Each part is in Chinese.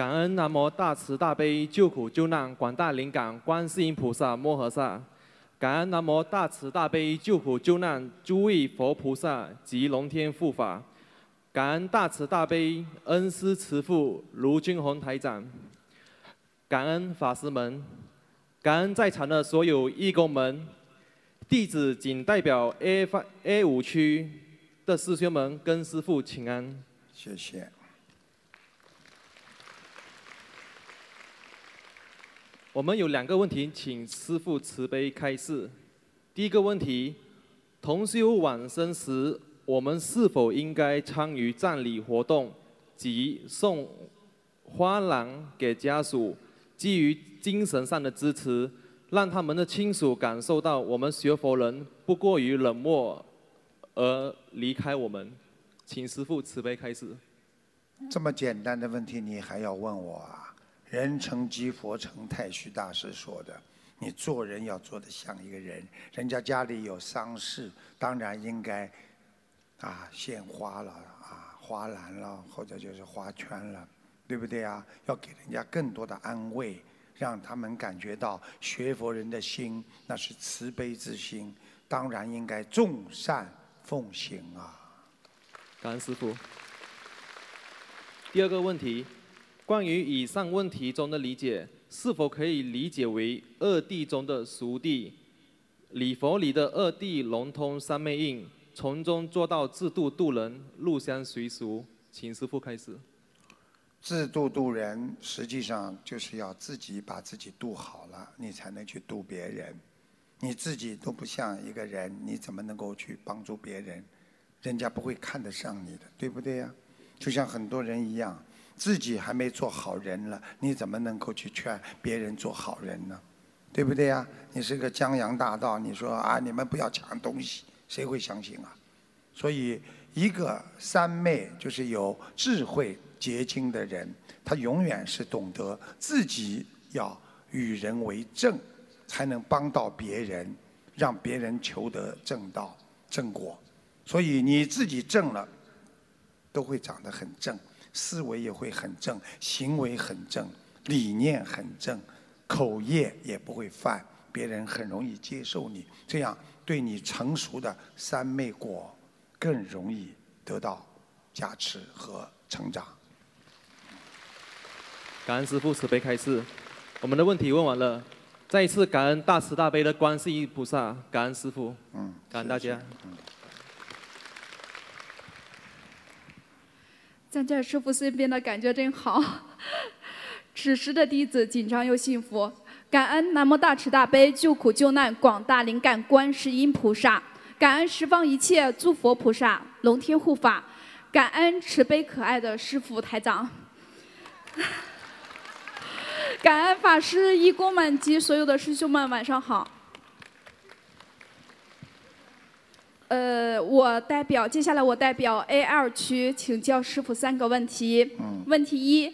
感恩南无大慈大悲救苦救难广大灵感观世音菩萨摩诃萨，感恩南无大慈大悲救苦救难诸位佛菩萨及龙天护法，感恩大慈大悲恩师慈父卢军宏台长，感恩法师们，感恩在场的所有义工们，弟子仅代表 A 发 A 五区的师兄们跟师父请安。谢谢。我们有两个问题，请师父慈悲开示。第一个问题，同修往生时，我们是否应该参与葬礼活动，及送花篮给家属，基于精神上的支持，让他们的亲属感受到我们学佛人不过于冷漠而离开我们？请师父慈悲开示。这么简单的问题，你还要问我啊？人成即佛成，太虚大师说的。你做人要做得像一个人，人家家里有丧事，当然应该啊献花了啊花篮了，或者就是花圈了，对不对啊？要给人家更多的安慰，让他们感觉到学佛人的心那是慈悲之心，当然应该众善奉行啊。感恩师傅。第二个问题。关于以上问题中的理解，是否可以理解为二谛中的熟谛，礼佛里的二谛融通三昧印，从中做到自度度人，入乡随俗？请师父开始。自度度人，实际上就是要自己把自己度好了，你才能去度别人。你自己都不像一个人，你怎么能够去帮助别人？人家不会看得上你的，对不对呀？就像很多人一样。自己还没做好人了，你怎么能够去劝别人做好人呢？对不对呀？你是个江洋大盗，你说啊，你们不要抢东西，谁会相信啊？所以，一个三昧就是有智慧结晶的人，他永远是懂得自己要与人为正，才能帮到别人，让别人求得正道正果。所以你自己正了，都会长得很正。思维也会很正，行为很正，理念很正，口业也不会犯，别人很容易接受你，这样对你成熟的三昧果更容易得到加持和成长。感恩师父慈悲开示，我们的问题问完了，再一次感恩大慈大悲的观世音菩萨，感恩师父，嗯，感恩大家。站在师傅身边的感觉真好。此时的弟子紧张又幸福，感恩南无大慈大悲救苦救难广大灵感观世音菩萨，感恩十方一切诸佛菩萨、龙天护法，感恩慈悲可爱的师傅台长，感恩法师、义工们及所有的师兄们，晚上好。呃，我代表接下来我代表 A 二区请教师傅三个问题。嗯问题一：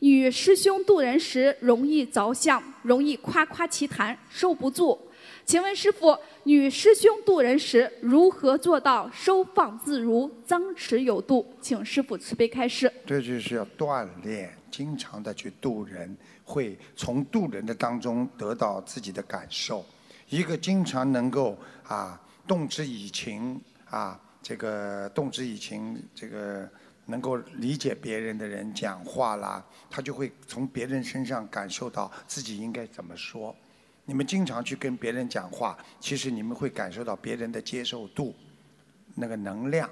女师兄渡人时容易着相，容易夸夸其谈，收不住。请问师傅，女师兄渡人时如何做到收放自如、张弛有度？请师傅慈悲开示。这就是要锻炼，经常的去渡人，会从渡人的当中得到自己的感受。一个经常能够啊。动之以情啊，这个动之以情，这个能够理解别人的人讲话啦，他就会从别人身上感受到自己应该怎么说。你们经常去跟别人讲话，其实你们会感受到别人的接受度，那个能量，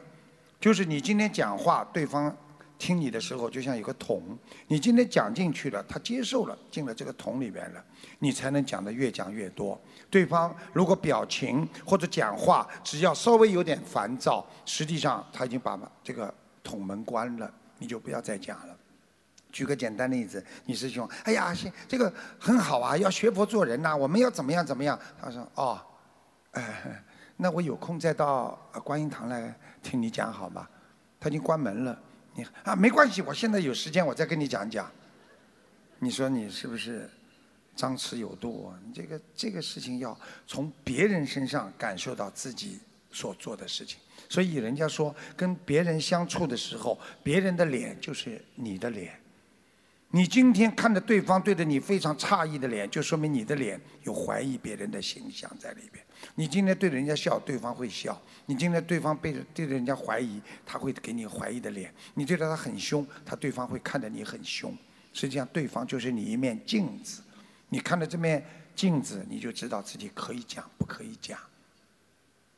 就是你今天讲话，对方。听你的时候，就像有个桶，你今天讲进去了，他接受了，进了这个桶里边了，你才能讲的越讲越多。对方如果表情或者讲话，只要稍微有点烦躁，实际上他已经把这个桶门关了，你就不要再讲了。举个简单例子，你师兄，哎呀，行这个很好啊，要学佛做人呐，我们要怎么样怎么样？他说，哦，哎，那我有空再到观音堂来听你讲好吗？他已经关门了。你啊，没关系，我现在有时间，我再跟你讲讲。你说你是不是张弛有度？你这个这个事情要从别人身上感受到自己所做的事情。所以人家说，跟别人相处的时候，别人的脸就是你的脸。你今天看着对方对着你非常诧异的脸，就说明你的脸有怀疑别人的形象在里边。你今天对着人家笑，对方会笑；你今天对方背着对人家怀疑，他会给你怀疑的脸。你对着他很凶，他对方会看着你很凶。实际上，对方就是你一面镜子。你看着这面镜子，你就知道自己可以讲，不可以讲。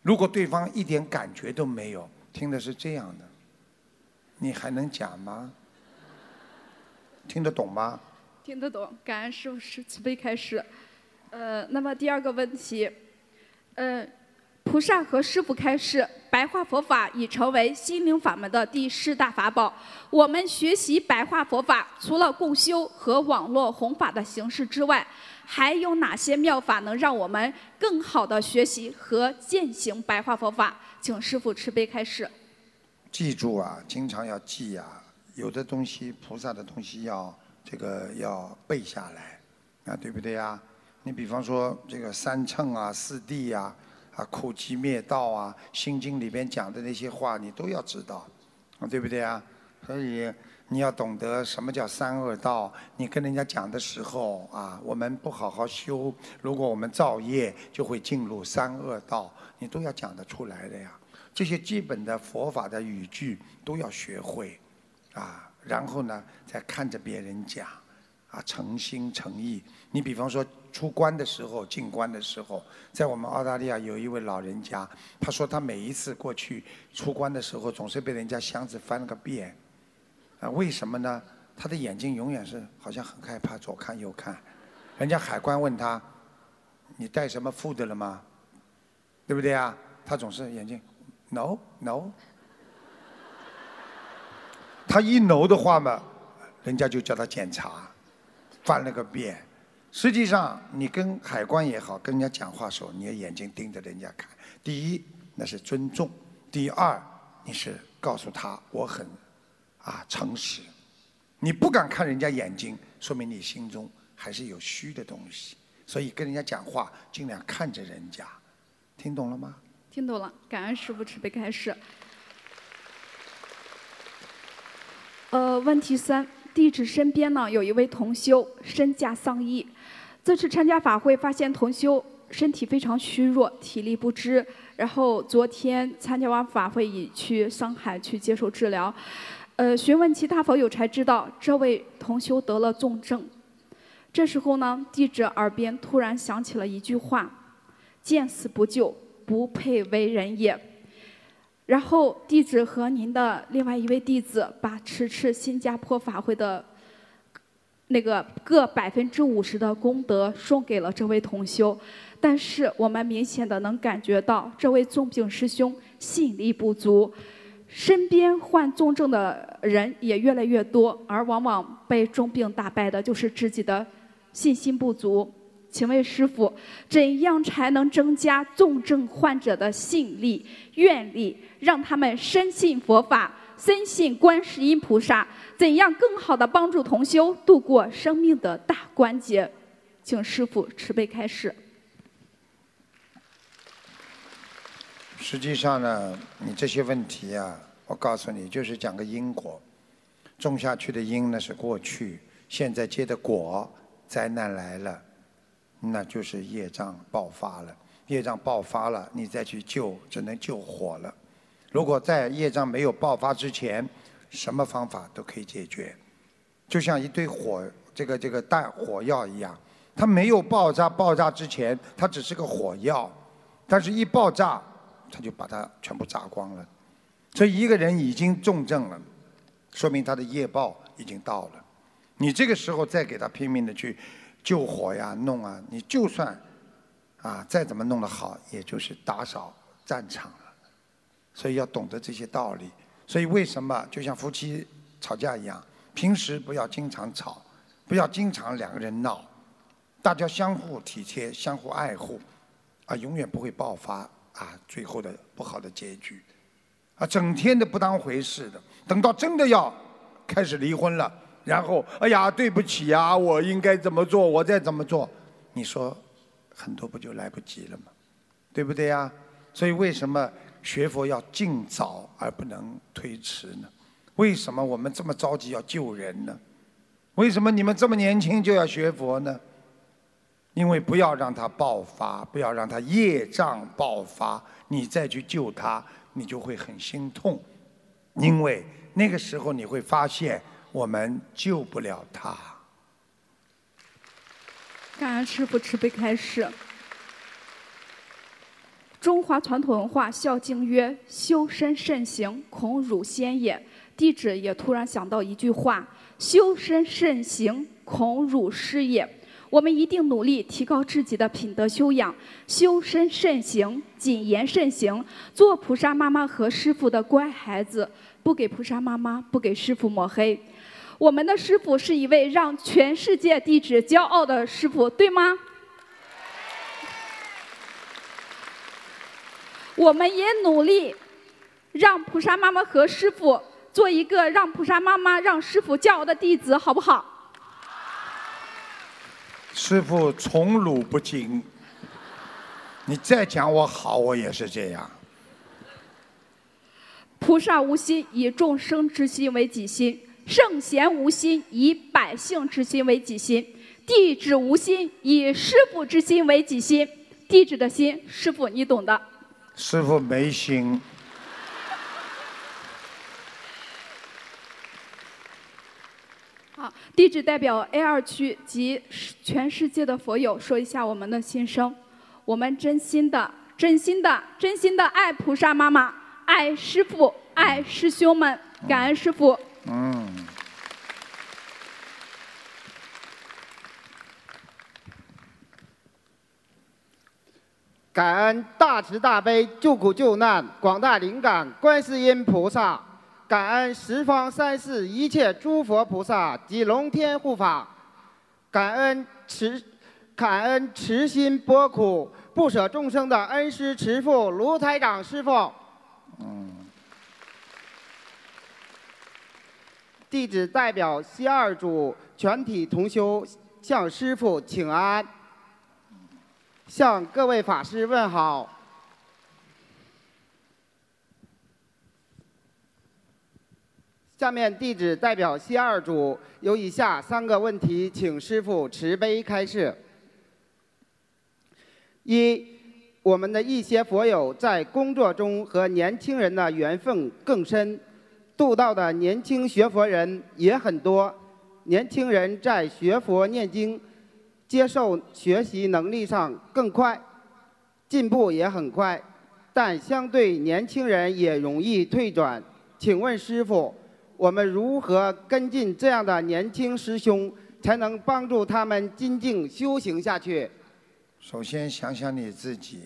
如果对方一点感觉都没有，听的是这样的，你还能讲吗？听得懂吗？听得懂，感恩师傅是慈悲开始。呃，那么第二个问题，呃，菩萨和师傅开示，白话佛法已成为心灵法门的第四大法宝。我们学习白话佛法，除了共修和网络弘法的形式之外，还有哪些妙法能让我们更好的学习和践行白话佛法？请师傅慈悲开示。记住啊，经常要记啊。有的东西，菩萨的东西要这个要背下来，啊，对不对呀？你比方说这个三乘啊、四谛呀、啊苦集灭道啊，《心经》里边讲的那些话，你都要知道，啊，对不对呀？所以你要懂得什么叫三恶道。你跟人家讲的时候啊，我们不好好修，如果我们造业，就会进入三恶道。你都要讲得出来的呀。这些基本的佛法的语句都要学会。啊，然后呢，再看着别人讲，啊，诚心诚意。你比方说出关的时候，进关的时候，在我们澳大利亚有一位老人家，他说他每一次过去出关的时候，总是被人家箱子翻了个遍。啊，为什么呢？他的眼睛永远是好像很害怕，左看右看。人家海关问他，你带什么 food 了吗？对不对啊？他总是眼睛，no no。他一挠的话嘛，人家就叫他检查，翻了个遍。实际上，你跟海关也好，跟人家讲话时候，你的眼睛盯着人家看。第一，那是尊重；第二，你是告诉他我很啊诚实。你不敢看人家眼睛，说明你心中还是有虚的东西。所以跟人家讲话，尽量看着人家。听懂了吗？听懂了，感恩师父慈悲开示。呃，问题三，弟子身边呢有一位同修身价丧亿，这次参加法会发现同修身体非常虚弱，体力不支，然后昨天参加完法会已去上海去接受治疗，呃，询问其他佛友才知道这位同修得了重症。这时候呢，弟子耳边突然响起了一句话：“见死不救，不配为人也。”然后弟子和您的另外一位弟子把此次新加坡法会的那个各百分之五十的功德送给了这位同修，但是我们明显的能感觉到这位重病师兄吸引力不足，身边患重症的人也越来越多，而往往被重病打败的就是自己的信心不足。请问师傅，怎样才能增加重症患者的信力、愿力，让他们深信佛法、深信观世音菩萨？怎样更好的帮助同修度过生命的大关节？请师傅慈悲开示。实际上呢，你这些问题啊，我告诉你，就是讲个因果，种下去的因呢是过去，现在结的果，灾难来了。那就是业障爆发了，业障爆发了，你再去救，只能救火了。如果在业障没有爆发之前，什么方法都可以解决，就像一堆火，这个这个弹火药一样，它没有爆炸，爆炸之前它只是个火药，但是一爆炸，它就把它全部炸光了。所以一个人已经重症了，说明他的业报已经到了。你这个时候再给他拼命的去。救火呀，弄啊！你就算啊再怎么弄得好，也就是打扫战场了。所以要懂得这些道理。所以为什么就像夫妻吵架一样，平时不要经常吵，不要经常两个人闹，大家相互体贴、相互爱护，啊，永远不会爆发啊最后的不好的结局。啊，整天的不当回事的，等到真的要开始离婚了。然后，哎呀，对不起呀，我应该怎么做？我再怎么做？你说，很多不就来不及了吗？对不对呀？所以为什么学佛要尽早而不能推迟呢？为什么我们这么着急要救人呢？为什么你们这么年轻就要学佛呢？因为不要让它爆发，不要让它业障爆发，你再去救它，你就会很心痛。因为那个时候你会发现，我们救不了他。感恩师傅慈悲开示。中华传统文化《孝经》曰：“修身慎行，恐辱先也。”弟子也突然想到一句话：“修身慎行，恐辱师也。”我们一定努力提高自己的品德修养，修身慎行，谨言慎行，做菩萨妈妈和师傅的乖孩子，不给菩萨妈妈、不给师傅抹黑。我们的师傅是一位让全世界弟子骄傲的师傅，对吗？我们也努力让菩萨妈妈和师傅做一个让菩萨妈妈、让师傅骄傲的弟子，好不好？师傅宠辱不惊，你再讲我好，我也是这样。菩萨无心，以众生之心为己心；圣贤无心，以百姓之心为己心；弟子无心，以师傅之心为己心。弟子的心，师傅你懂的。师傅没心。好，弟子代表 A 二区及全世界的佛友说一下我们的心声。我们真心的、真心的、真心的爱菩萨妈妈，爱师傅，爱师兄们，感恩师傅。嗯。嗯感恩大慈大悲救苦救难广大灵感观世音菩萨。感恩十方三世一切诸佛菩萨及龙天护法，感恩慈感恩慈心博苦不舍众生的恩师慈父卢台长师傅。弟子代表西二组全体同修向师傅请安，向各位法师问好。下面弟子代表西二组有以下三个问题，请师父慈悲开示。一，我们的一些佛友在工作中和年轻人的缘分更深，度到的年轻学佛人也很多。年轻人在学佛念经、接受学习能力上更快，进步也很快，但相对年轻人也容易退转。请问师傅？我们如何跟进这样的年轻师兄，才能帮助他们精进修行下去？首先想想你自己，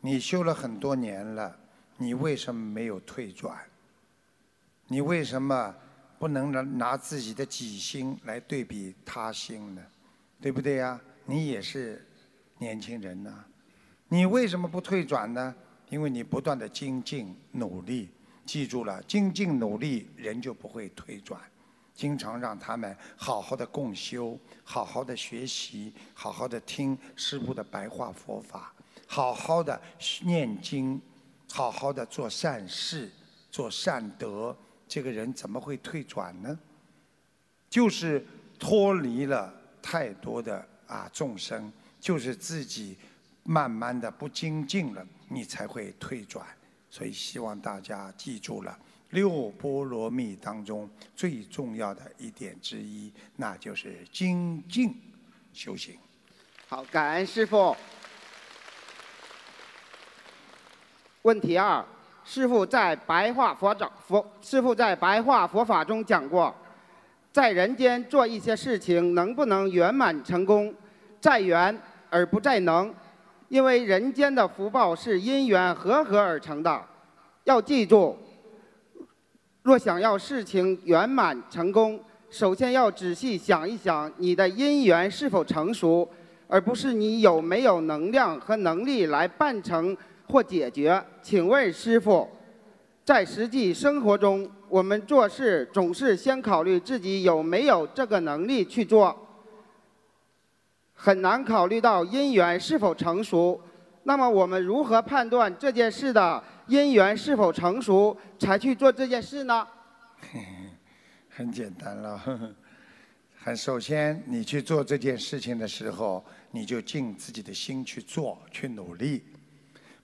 你修了很多年了，你为什么没有退转？你为什么不能拿拿自己的己心来对比他心呢？对不对呀？你也是年轻人呐，你为什么不退转呢？因为你不断的精进努力。记住了，精进努力，人就不会退转。经常让他们好好的共修，好好的学习，好好的听师父的白话佛法，好好的念经，好好的做善事，做善德。这个人怎么会退转呢？就是脱离了太多的啊众生，就是自己慢慢的不精进了，你才会退转。所以希望大家记住了六波罗蜜当中最重要的一点之一，那就是精进修行。好，感恩师傅。问题二：师傅在白话佛讲佛，师傅在白话佛法中讲过，在人间做一些事情能不能圆满成功，在缘而不在能。因为人间的福报是因缘和合而成的，要记住，若想要事情圆满成功，首先要仔细想一想你的因缘是否成熟，而不是你有没有能量和能力来办成或解决。请问师傅，在实际生活中，我们做事总是先考虑自己有没有这个能力去做。很难考虑到因缘是否成熟，那么我们如何判断这件事的因缘是否成熟，才去做这件事呢？很简单了，很首先，你去做这件事情的时候，你就尽自己的心去做，去努力。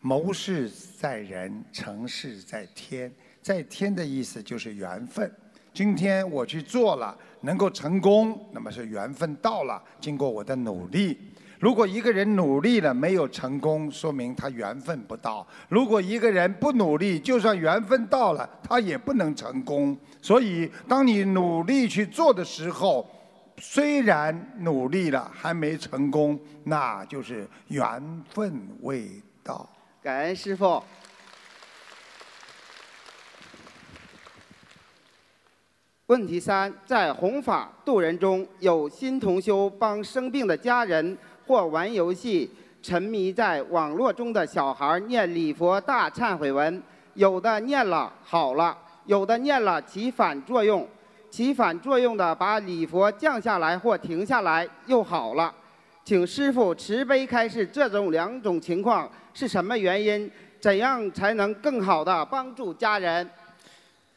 谋事在人，成事在天。在天的意思就是缘分。今天我去做了，能够成功，那么是缘分到了，经过我的努力。如果一个人努力了没有成功，说明他缘分不到；如果一个人不努力，就算缘分到了，他也不能成功。所以，当你努力去做的时候，虽然努力了还没成功，那就是缘分未到。感恩师傅。问题三：在弘法度人中，有新同修帮生病的家人或玩游戏、沉迷在网络中的小孩念礼佛大忏悔文，有的念了好了，有的念了起反作用，起反作用的把礼佛降下来或停下来又好了。请师傅慈悲开示，这种两种情况是什么原因？怎样才能更好的帮助家人？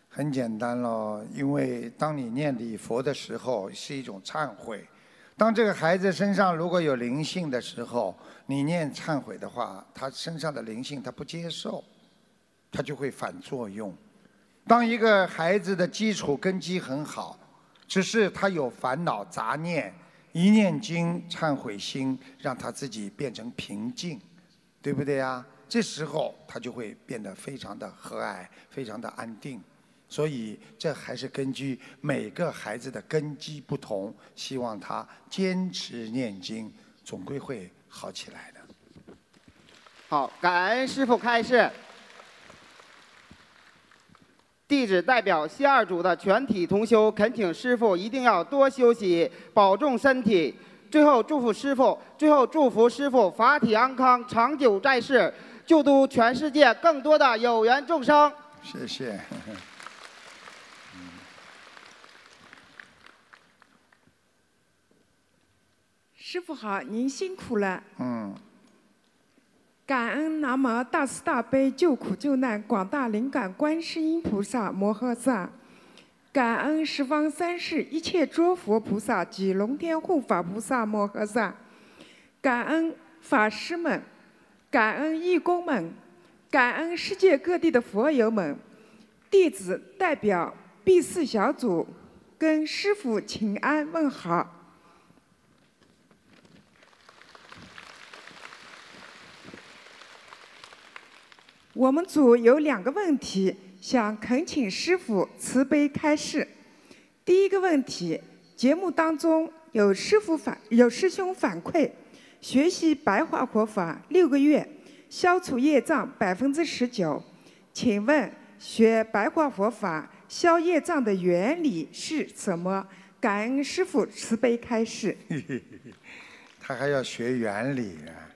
很简单喽，因为当你念礼佛的时候是一种忏悔。当这个孩子身上如果有灵性的时候，你念忏悔的话，他身上的灵性他不接受，他就会反作用。当一个孩子的基础根基很好，只是他有烦恼杂念，一念经忏悔心，让他自己变成平静，对不对呀？这时候他就会变得非常的和蔼，非常的安定。所以，这还是根据每个孩子的根基不同，希望他坚持念经，总归会好起来的。好，感恩师傅开示。弟子代表西二组的全体同修恳请师傅一定要多休息，保重身体。最后祝福师傅，最后祝福师傅法体安康，长久在世，救度全世界更多的有缘众生。谢谢。师傅好，您辛苦了。嗯。感恩南无大慈大悲救苦救难广大灵感观世音菩萨摩诃萨，感恩十方三世一切诸佛菩萨及龙天护法菩萨摩诃萨，感恩法师们，感恩义工们，感恩世界各地的佛友们，弟子代表 B 四小组跟师傅请安问好。我们组有两个问题，想恳请师傅慈悲开示。第一个问题，节目当中有师傅反有师兄反馈，学习白话佛法六个月，消除业障百分之十九。请问学白话佛法消业障的原理是什么？感恩师傅慈悲开示。他还要学原理啊？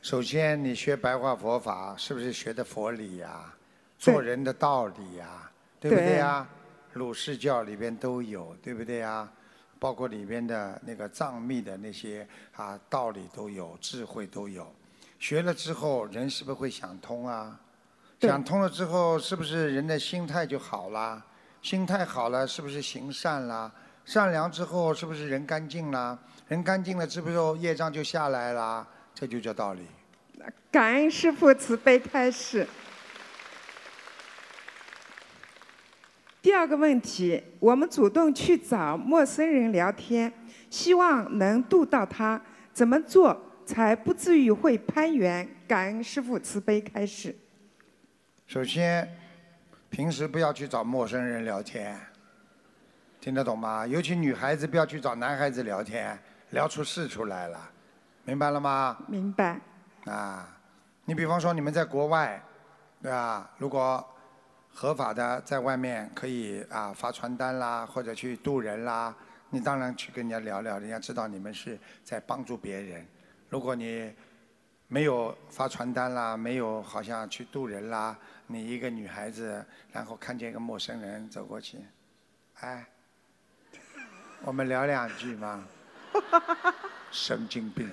首先，你学白话佛法，是不是学的佛理呀？做人的道理呀，对不对呀？儒释教里边都有，对不对呀？包括里边的那个藏密的那些啊道理都有，智慧都有。学了之后，人是不是会想通啊？想通了之后，是不是人的心态就好啦？心态好了，是不是行善啦？善良之后，是不是人干净啦？人干净了，是不是业障就下来了？这就叫道理。感恩师父慈悲开示。第二个问题，我们主动去找陌生人聊天，希望能度到他，怎么做才不至于会攀缘？感恩师父慈悲开示。首先，平时不要去找陌生人聊天，听得懂吗？尤其女孩子不要去找男孩子聊天，聊出事出来了。明白了吗？明白。啊，你比方说你们在国外，对吧？如果合法的在外面可以啊发传单啦，或者去渡人啦，你当然去跟人家聊聊，人家知道你们是在帮助别人。如果你没有发传单啦，没有好像去渡人啦，你一个女孩子，然后看见一个陌生人走过去，哎，我们聊两句嘛，神经病。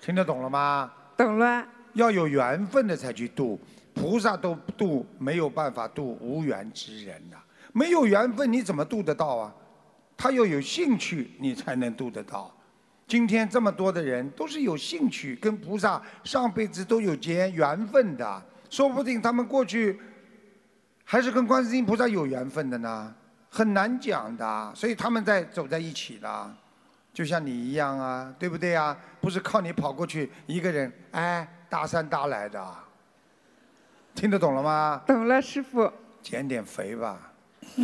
听得懂了吗？懂了。要有缘分的才去度，菩萨都度没有办法度无缘之人呐。没有缘分你怎么度得到啊？他要有兴趣，你才能度得到。今天这么多的人都是有兴趣，跟菩萨上辈子都有结缘分的，说不定他们过去还是跟观世音菩萨有缘分的呢，很难讲的。所以他们在走在一起的，就像你一样啊，对不对啊？不是靠你跑过去一个人，哎，大山大来的，听得懂了吗？懂了，师傅。减点肥吧。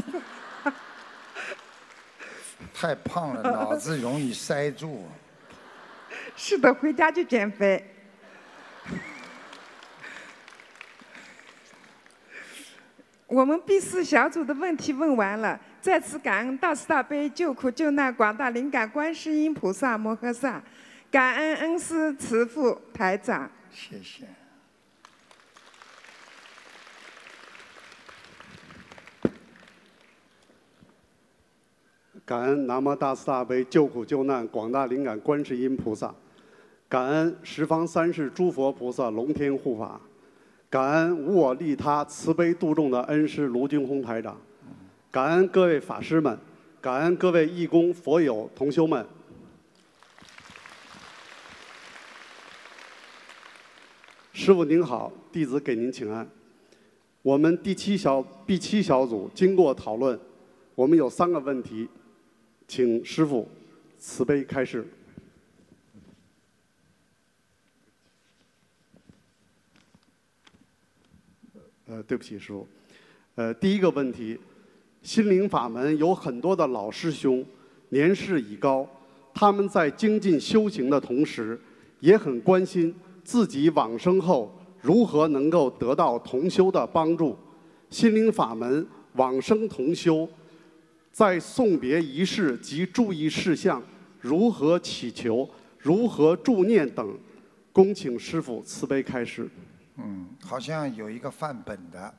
太胖了，脑子容易塞住。是的，回家就减肥。我们 B 四小组的问题问完了，再次感恩大慈大悲救苦救难广大灵感观世音菩萨摩诃萨，感恩恩师慈父台长。谢谢。感恩南无大慈大悲救苦救难广大灵感观世音菩萨，感恩十方三世诸佛菩萨龙天护法，感恩无我利他慈悲度众的恩师卢军宏台长，感恩各位法师们，感恩各位义工佛友同修们。师傅您好，弟子给您请安。我们第七小 B 七小组经过讨论，我们有三个问题。请师傅慈悲开示。呃，对不起，师傅。呃，第一个问题，心灵法门有很多的老师兄，年事已高，他们在精进修行的同时，也很关心自己往生后如何能够得到同修的帮助。心灵法门往生同修。在送别仪式及注意事项，如何祈求，如何助念等，恭请师父慈悲开示。嗯，好像有一个范本的，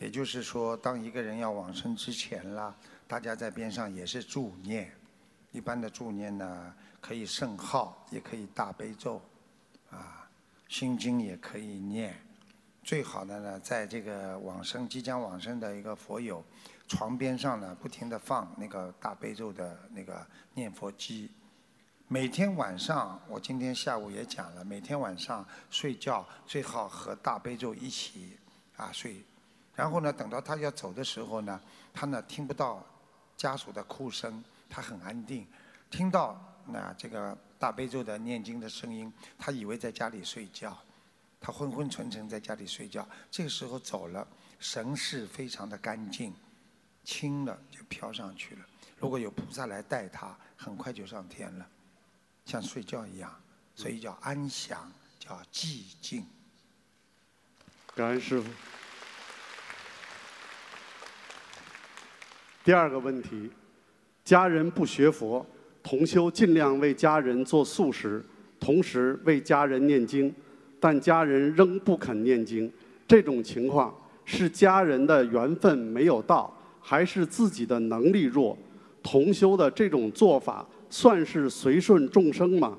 也就是说，当一个人要往生之前啦，大家在边上也是助念。一般的助念呢，可以圣号，也可以大悲咒，啊，心经也可以念。最好的呢，在这个往生即将往生的一个佛友。床边上呢，不停地放那个大悲咒的那个念佛机。每天晚上，我今天下午也讲了，每天晚上睡觉最好和大悲咒一起啊睡。然后呢，等到他要走的时候呢，他呢听不到家属的哭声，他很安定。听到那这个大悲咒的念经的声音，他以为在家里睡觉，他昏昏沉沉在家里睡觉。这个时候走了，神识非常的干净。轻了就飘上去了。如果有菩萨来带他，很快就上天了，像睡觉一样。所以叫安详，叫寂静。感恩师傅。第二个问题：家人不学佛，同修尽量为家人做素食，同时为家人念经，但家人仍不肯念经。这种情况是家人的缘分没有到。还是自己的能力弱，同修的这种做法算是随顺众生吗？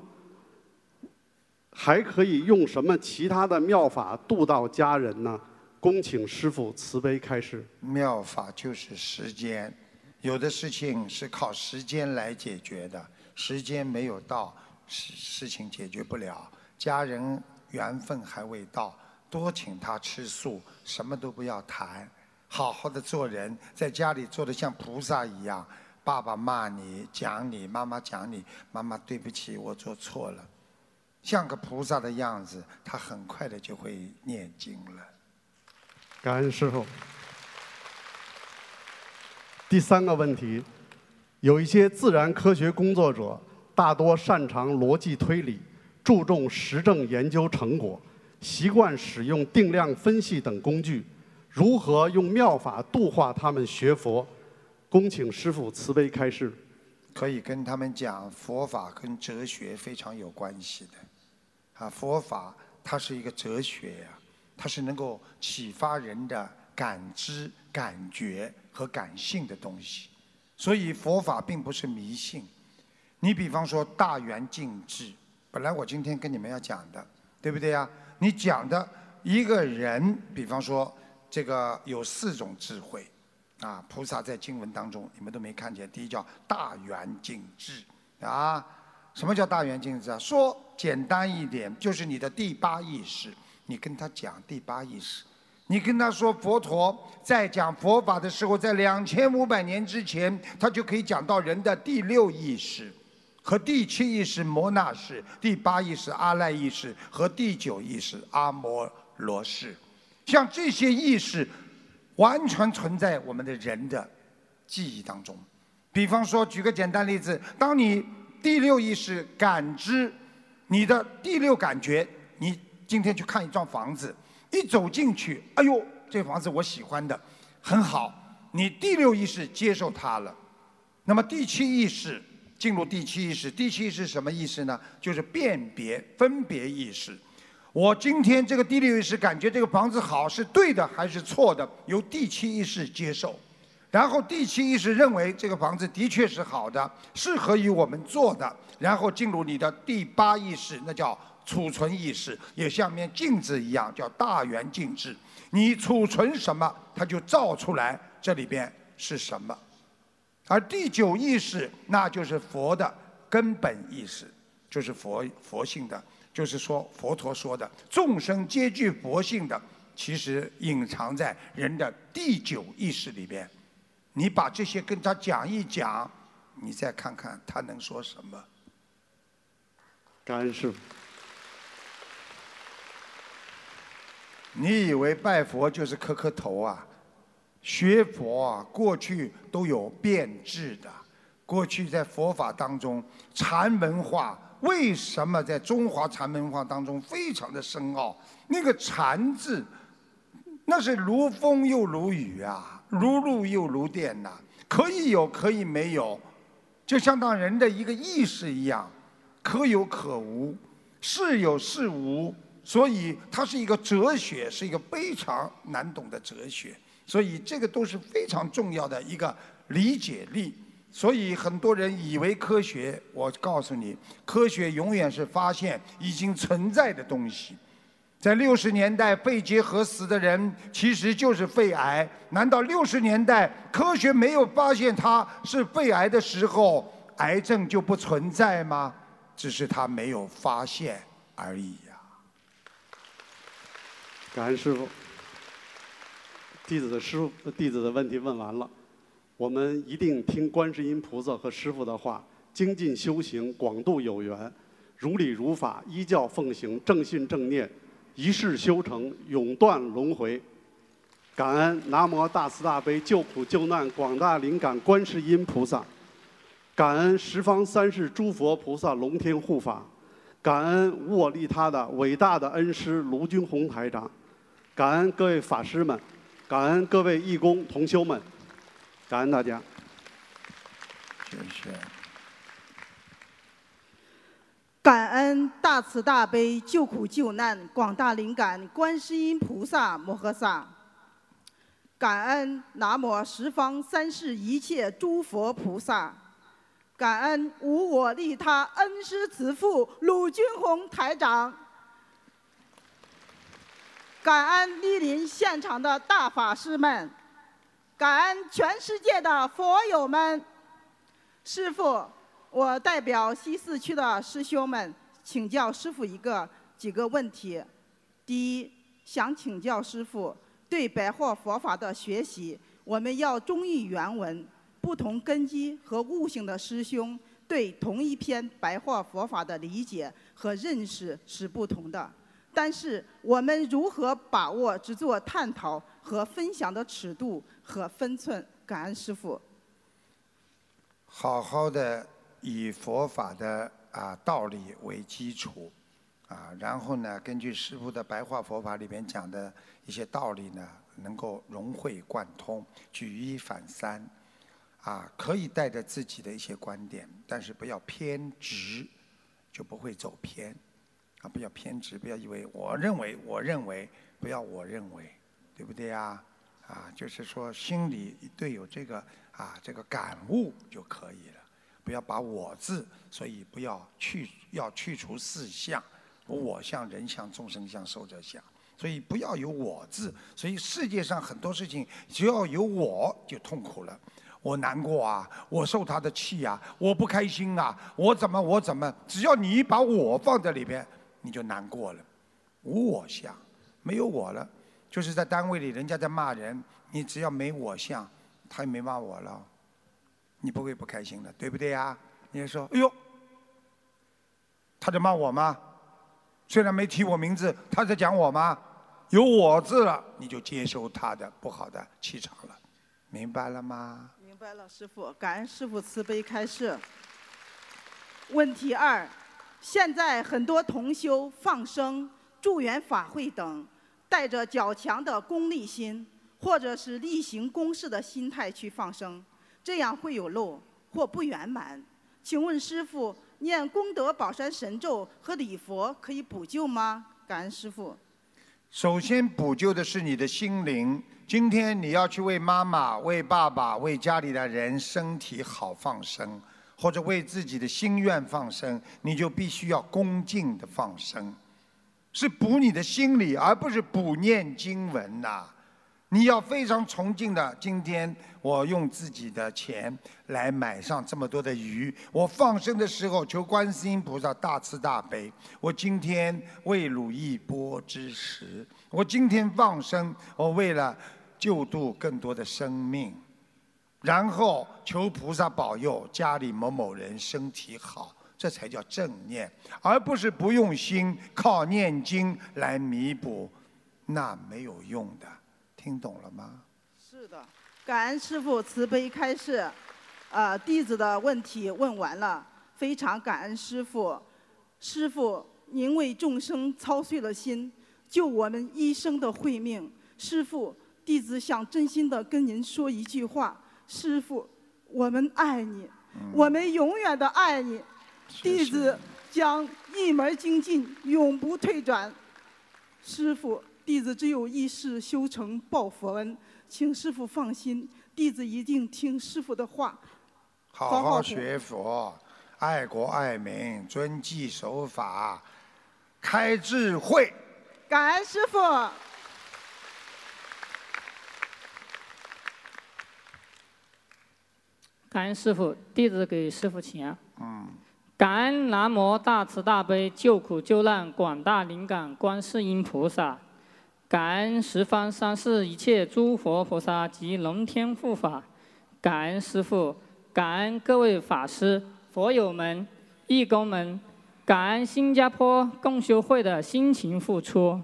还可以用什么其他的妙法度到家人呢？恭请师父慈悲开示。妙法就是时间，有的事情是靠时间来解决的，时间没有到，事事情解决不了。家人缘分还未到，多请他吃素，什么都不要谈。好好的做人，在家里做的像菩萨一样。爸爸骂你、讲你，妈妈讲你，妈妈对不起，我做错了，像个菩萨的样子，他很快的就会念经了。感恩师傅。第三个问题，有一些自然科学工作者，大多擅长逻辑推理，注重实证研究成果，习惯使用定量分析等工具。如何用妙法度化他们学佛？恭请师父慈悲开示。可以跟他们讲，佛法跟哲学非常有关系的。啊，佛法它是一个哲学呀，它是能够启发人的感知、感觉和感性的东西。所以佛法并不是迷信。你比方说大圆净智，本来我今天跟你们要讲的，对不对呀？你讲的一个人，比方说。这个有四种智慧，啊，菩萨在经文当中你们都没看见。第一叫大圆镜智啊，什么叫大圆镜智啊？说简单一点，就是你的第八意识。你跟他讲第八意识，你跟他说佛陀在讲佛法的时候，在两千五百年之前，他就可以讲到人的第六意识和第七意识摩那识，第八意识阿赖意识和第九意识阿摩罗识。像这些意识，完全存在我们的人的记忆当中。比方说，举个简单例子，当你第六意识感知你的第六感觉，你今天去看一幢房子，一走进去，哎呦，这房子我喜欢的，很好。你第六意识接受它了，那么第七意识进入第七意识，第七意识什么意思呢？就是辨别、分别意识。我今天这个第六意识感觉这个房子好是对的还是错的，由第七意识接受，然后第七意识认为这个房子的确是好的，适合于我们做的，然后进入你的第八意识，那叫储存意识，也像面镜子一样，叫大圆镜智。你储存什么，它就照出来这里边是什么。而第九意识，那就是佛的根本意识，就是佛佛性的。就是说，佛陀说的众生皆具佛性的，其实隐藏在人的第九意识里边。你把这些跟他讲一讲，你再看看他能说什么。感恩师傅。你以为拜佛就是磕磕头啊？学佛啊，过去都有变质的。过去在佛法当中，禅文化。为什么在中华禅文化当中非常的深奥？那个“禅”字，那是如风又如雨啊，如露又如电呐，可以有，可以没有，就相当人的一个意识一样，可有可无，是有是无，所以它是一个哲学，是一个非常难懂的哲学，所以这个都是非常重要的一个理解力。所以很多人以为科学，我告诉你，科学永远是发现已经存在的东西。在六十年代肺结核死的人其实就是肺癌，难道六十年代科学没有发现他是肺癌的时候，癌症就不存在吗？只是他没有发现而已。感恩师傅，弟子的师傅，弟子的问题问完了。我们一定听观世音菩萨和师父的话，精进修行，广度有缘，如理如法，依教奉行，正信正念，一世修成，永断轮回。感恩南无大慈大悲救苦救难广大灵感观世音菩萨，感恩十方三世诸佛菩萨龙天护法，感恩无我利他的伟大的恩师卢军宏台长，感恩各位法师们，感恩各位义工同修们。感恩大家，谢谢。感恩大慈大悲救苦救难广大灵感观世音菩萨摩诃萨，感恩南无十方三世一切诸佛菩萨，感恩无我利他恩师慈父鲁军宏台长，感恩莅临现场的大法师们。感恩全世界的佛友们，师傅，我代表西四区的师兄们请教师傅一个几个问题。第一，想请教师傅，对白话佛法的学习，我们要忠于原文。不同根基和悟性的师兄对同一篇白话佛法的理解和认识是不同的，但是我们如何把握只做探讨和分享的尺度？和分寸，感恩师父。好好的以佛法的啊道理为基础，啊，然后呢，根据师父的白话佛法里边讲的一些道理呢，能够融会贯通，举一反三，啊，可以带着自己的一些观点，但是不要偏执，就不会走偏，啊，不要偏执，不要以为我认为我认为，不要我认为，对不对呀？啊，就是说心里对有这个啊这个感悟就可以了，不要把我字，所以不要去要去除四相，我相、人相、众生相、寿者相，所以不要有我字。所以世界上很多事情，只要有我就痛苦了。我难过啊，我受他的气啊，我不开心啊，我怎么我怎么？只要你把我放在里边，你就难过了。无我相，没有我了，就是在单位里人家在骂人，你只要没我相，他也没骂我了，你不会不开心的，对不对呀？你就说，哎呦，他在骂我吗？虽然没提我名字，他在讲我吗？有我字了，你就接收他的不好的气场了，明白了吗？明白了，师傅，感恩师傅慈悲开示。问题二：现在很多同修放生、助缘法会等，带着较强的功利心，或者是例行公事的心态去放生，这样会有漏或不圆满。请问师傅，念功德宝山神咒和礼佛可以补救吗？感恩师傅。首先补救的是你的心灵。今天你要去为妈妈、为爸爸、为家里的人身体好放生，或者为自己的心愿放生，你就必须要恭敬的放生，是补你的心理，而不是补念经文呐、你要非常崇敬的，今天我用自己的钱来买上这么多的鱼，我放生的时候求观世音菩萨大慈大悲。我今天为汝一钵之食，我今天放生，我为了救度更多的生命，然后求菩萨保佑家里某某人身体好，这才叫正念，而不是不用心靠念经来弥补，那没有用的。听懂了吗？是的，感恩师傅慈悲开示，呃，弟子的问题问完了，非常感恩师傅。师傅，您为众生操碎了心，救我们一生的慧命。师傅，弟子想真心的跟您说一句话：师傅，我们爱你，我们永远的爱你。弟子将一门精进，永不退转。师傅，弟子只有一世修成报佛恩，请师傅放心，弟子一定听师傅的话。好好好学佛，爱国爱民，遵纪守法，开智慧。感恩师傅。感恩师傅，弟子给师傅请安。嗯，感恩南无大慈大悲救苦救难广大灵感观世音菩萨，感恩十方三世一切诸佛菩萨及龙天护法，感恩师傅，感恩各位法师、佛友们、义工们，感恩新加坡共修会的辛勤付出。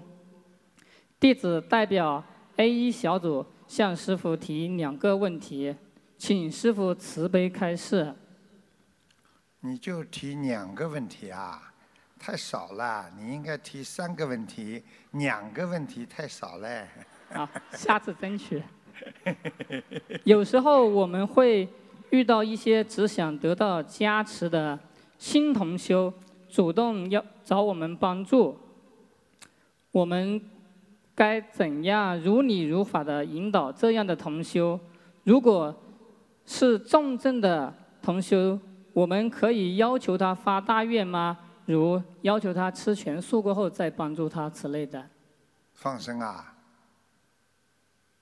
弟子代表 A 一小组向师傅提两个问题，请师傅慈悲开示。你就提两个问题啊，太少了。你应该提三个问题，两个问题太少了。好，下次争取。有时候我们会遇到一些只想得到加持的新同修，主动要找我们帮助，我们该怎样如理如法的引导这样的同修？如果是重症的同修，我们可以要求他发大愿吗？如要求他吃全素过后再帮助他之类的。放生啊，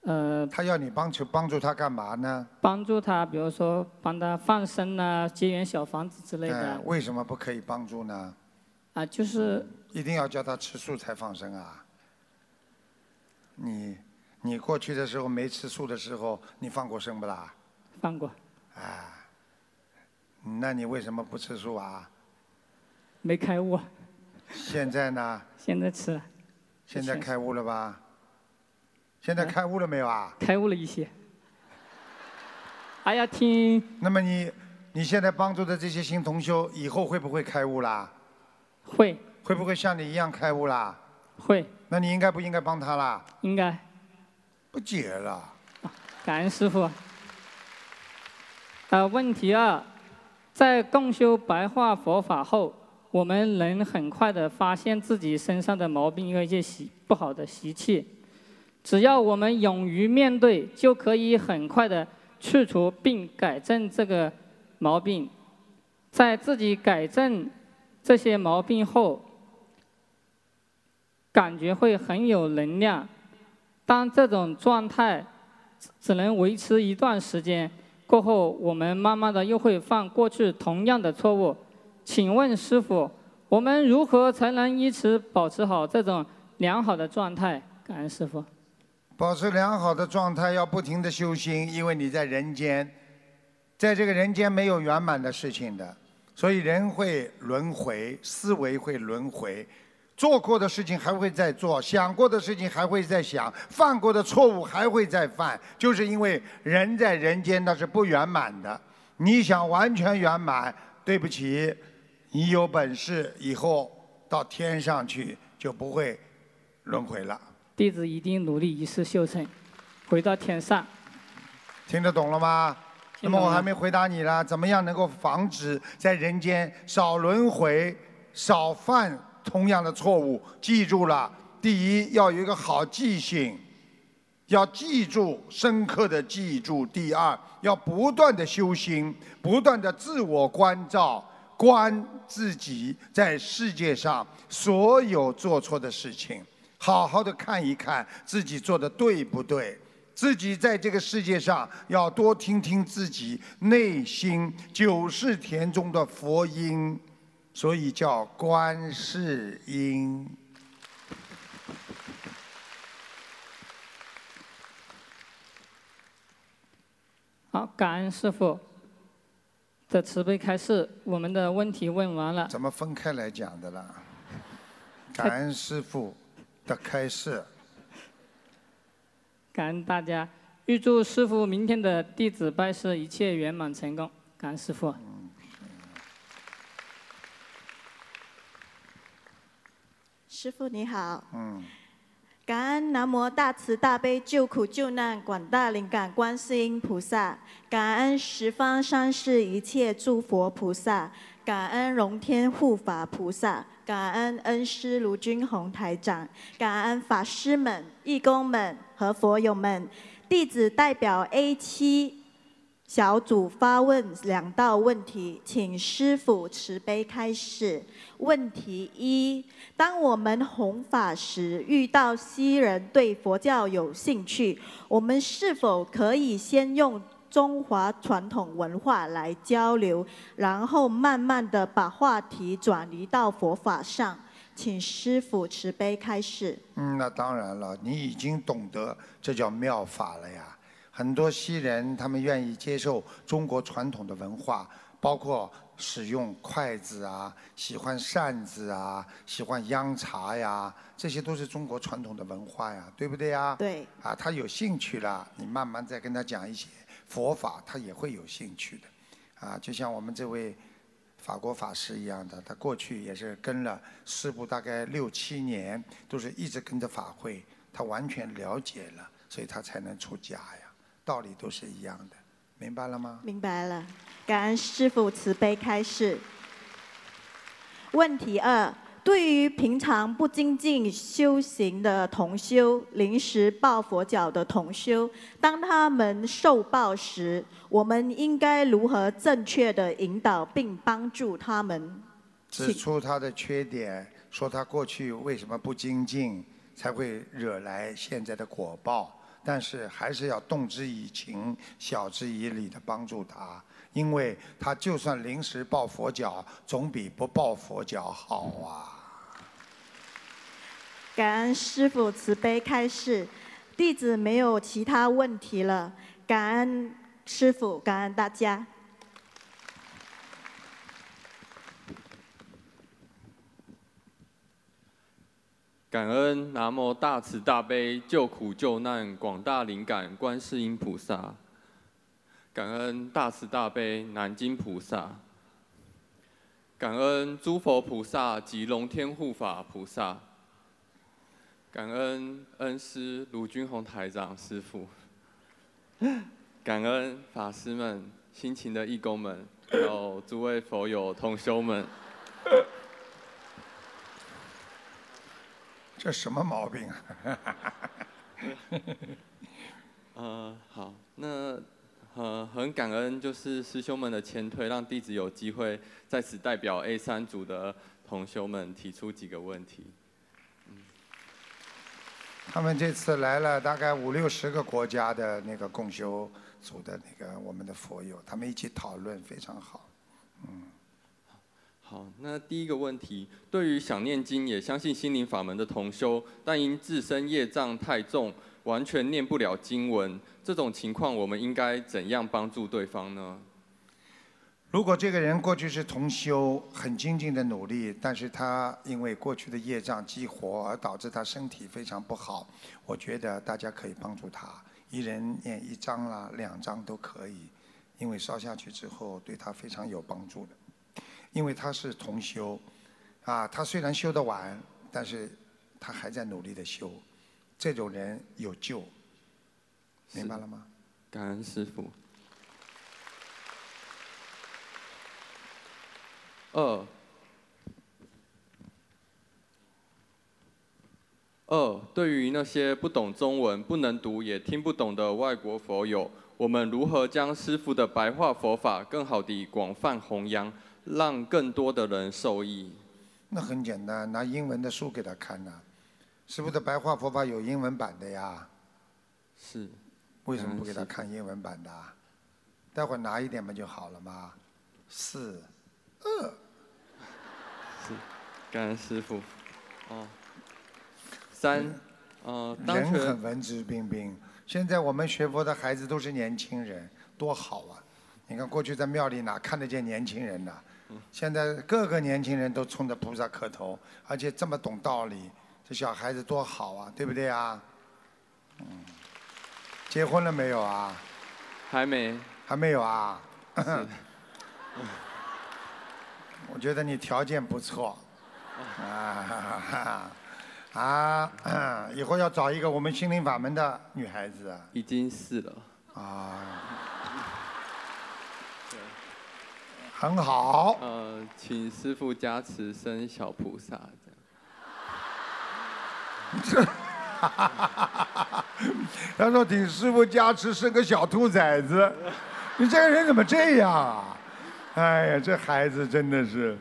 呃，他要你帮助帮助他干嘛呢？帮助他，比如说帮他放生啊、结缘小房子之类的哎，为什么不可以帮助呢？啊，就是一定要叫他吃素才放生啊？你你过去的时候没吃素的时候，你放过生不啦？放过，啊，那你为什么不吃素啊？没开悟，现在呢？现在吃了，现在开悟了吧？现在开悟了没有啊？开悟了一些。还要听那么你你现在帮助的这些新同修，以后会不会开悟啦？会会不会像你一样开悟啦？会，那你应该不应该帮他啦？应该不解了。感恩师傅。呃，问题二，在共修白话佛法后，我们能很快的发现自己身上的毛病和一些习不好的习气。只要我们勇于面对，就可以很快的去除并改正这个毛病。在自己改正这些毛病后，感觉会很有能量。当这种状态只能维持一段时间，过后我们慢慢的又会犯过去同样的错误。请问师傅，我们如何才能一直保持好这种良好的状态？感恩师傅。保持良好的状态，要不停的修心，因为你在人间，在这个人间没有圆满的事情的，所以人会轮回，思维会轮回，做过的事情还会再做，想过的事情还会再想，犯过的错误还会再犯，就是因为人在人间那是不圆满的。你想完全圆满，对不起，你有本事以后到天上去就不会轮回了。弟子一定努力一世修成，回到天上。听得懂了吗？那么我还没回答你了，怎么样能够防止在人间少轮回、少犯同样的错误？记住了，第一要有一个好记性，要记住，深刻的记住。第二，要不断的修心，不断的自我关照，观自己在世界上所有做错的事情，好好的看一看自己做的对不对。自己在这个世界上要多听听自己内心九世田中的佛音，所以叫观世音。好，感恩师傅的慈悲开示，我们的问题问完了。怎么分开来讲的啦？感恩师傅的开示。感恩大家，预祝师傅明天的弟子拜师一切圆满成功。感恩师傅。师傅你好，嗯，感恩南无大慈大悲救苦救难广大灵感观世音菩萨，感恩十方三世一切诸佛菩萨，感恩龙天护法菩萨，感恩恩师卢军宏台长，感恩法师们、义工们和佛友们，弟子代表 A 七小组发问两道问题，请师傅慈悲开始。问题一：当我们弘法时，遇到西人对佛教有兴趣，我们是否可以先用中华传统文化来交流，然后慢慢的把话题转移到佛法上？请师傅慈悲开始。嗯，那当然了，你已经懂得这叫妙法了呀。很多西人他们愿意接受中国传统的文化，包括使用筷子啊，喜欢扇子啊，喜欢央茶呀，这些都是中国传统的文化呀，对不对呀？对。啊，他有兴趣了，你慢慢再跟他讲一些佛法，他也会有兴趣的。啊，就像我们这位法国法师一样的，他过去也是跟了师傅大概六七年，都是一直跟着法会，他完全了解了，所以他才能出家呀。道理都是一样的，明白了吗？明白了，感恩师父慈悲开示。问题二：对于平常不精进修行的同修，临时抱佛脚的同修，当他们受报时，我们应该如何正确的引导并帮助他们？指出他的缺点，说他过去为什么不精进，才会惹来现在的果报。但是还是要动之以情，晓之以理的帮助他，因为他就算临时抱佛脚，总比不抱佛脚好啊。感恩师父慈悲开示，弟子没有其他问题了。感恩师父，感恩大家。感恩南无大慈大悲救苦救难广大灵感观世音菩萨，感恩大慈大悲南京菩萨，感恩诸佛菩萨及龙天护法菩萨，感恩恩师卢军宏台长师父，感恩法师们、辛勤的义工们，还有诸位佛友同修们。这什么毛病啊？呃，好，那呃很感恩，就是师兄们的前推，让弟子有机会在此代表 A 三组的同修们提出几个问题。嗯，他们这次来了大概五六十个国家的那个共修组的那个我们的佛友，他们一起讨论，非常好。嗯，好，那第一个问题，对于想念经也相信心灵法门的同修，但因自身业障太重，完全念不了经文，这种情况我们应该怎样帮助对方呢？如果这个人过去是同修，很精进的努力，但是他因为过去的业障激活而导致他身体非常不好，我觉得大家可以帮助他，一人念一张啦、两张都可以，因为烧下去之后对他非常有帮助的，因为他是同修，啊，他虽然修得晚，但是他还在努力的修，这种人有救，明白了吗？感恩师傅。二，二，对于那些不懂中文、不能读也听不懂的外国佛友，我们如何将师父的白话佛法更好地广泛弘扬，让更多的人受益？那很简单，拿英文的书给他看呐、是不是白话佛法有英文版的呀。是。为什么不给他看英文版的啊？待会儿拿一点不就好了吗？四，二。是，感恩师傅。哦。三，呃，当人权很文质彬彬。现在我们学佛的孩子都是年轻人，多好啊！你看过去在庙里哪看得见年轻人呐？现在各个年轻人都冲着菩萨磕头，而且这么懂道理，这小孩子多好啊，对不对啊？嗯，结婚了没有啊？还没。还没有啊？我觉得你条件不错，啊啊！以后要找一个我们心灵法门的女孩子啊。已经是了。啊，很好。呃，请师傅加持生小菩萨，这样。他说：“请师傅加持生个小兔崽子。”你这个人怎么这样啊？哎呀，这孩子真的是，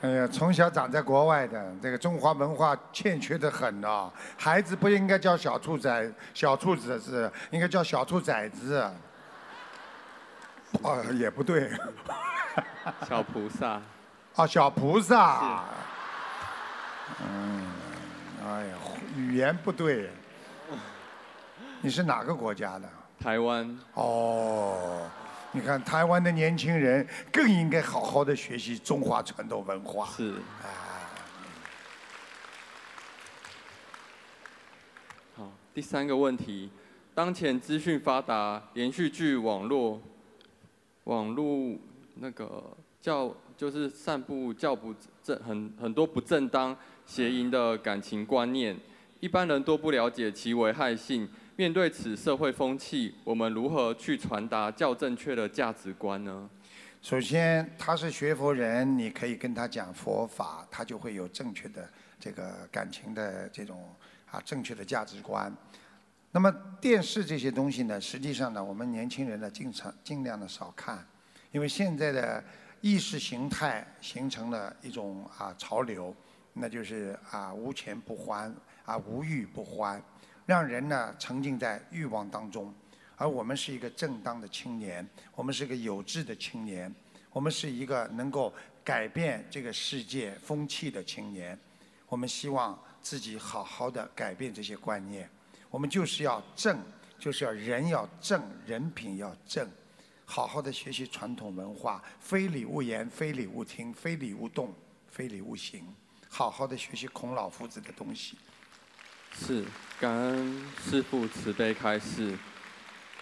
哎呀，从小长在国外的，这个中华文化欠缺的很呐、孩子不应该叫小兔崽、小兔子是应该叫小兔崽子。啊，也不对。小菩萨。啊，小菩萨。嗯，哎呀，语言不对。你是哪个国家的？台湾。哦，你看台湾的年轻人更应该好好的学习中华传统文化。是。好，第三个问题，当前资讯发达，连续剧、网络、网络那个教就是散布较不正很很多不正当、邪淫的感情观念，一般人都不了解其危害性。面对此社会风气，我们如何去传达较正确的价值观呢？首先，他是学佛人，你可以跟他讲佛法，他就会有正确的这个感情的这种啊正确的价值观。那么电视这些东西呢，实际上呢，我们年轻人呢，经常尽量的少看，因为现在的意识形态形成了一种啊潮流，那就是啊无钱不欢啊无欲不欢，让人呢沉浸在欲望当中。而我们是一个正当的青年，我们是个有志的青年，我们是一个能够改变这个世界风气的青年。我们希望自己好好的改变这些观念。我们就是要正，就是要人要正，人品要正，好好的学习传统文化，非礼勿言，非礼勿听，非礼勿动，非礼勿行。好好的学习孔老夫子的东西。是，感恩师父慈悲开示。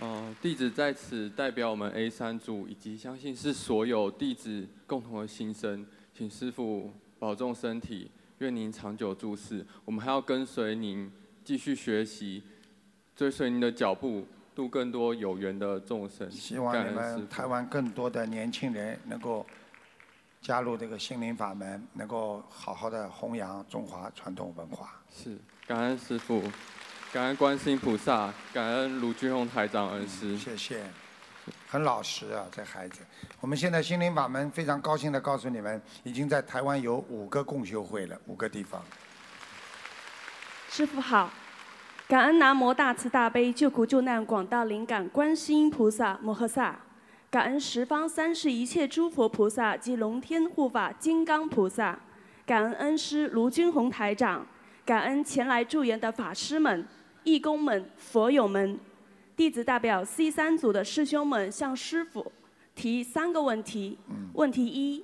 呃，弟子在此代表我们 A 三组以及相信是所有弟子共同的心声，请师父保重身体，愿您长久住世。我们还要跟随您继续学习，追随您的脚步，度更多有缘的众生。希望你们台湾更多的年轻人能够加入这个心灵法门，能够好好的弘扬中华传统文化。是，感恩师父，感恩观世音菩萨，感恩卢俊宏台长恩师。谢谢，很老实啊，这孩子。我们现在心灵法门非常高兴的告诉你们，已经在台湾有五个共修会了，五个地方。师傅好，感恩南无大慈大悲救苦救难广大灵感观世音菩萨摩诃萨，感恩十方三世一切诸佛菩萨及龙天护法金刚菩萨，感恩恩师卢军宏台长，感恩前来助缘的法师们、义工们、佛友们。弟子代表 C 三组的师兄们向师傅提三个问题。问题一：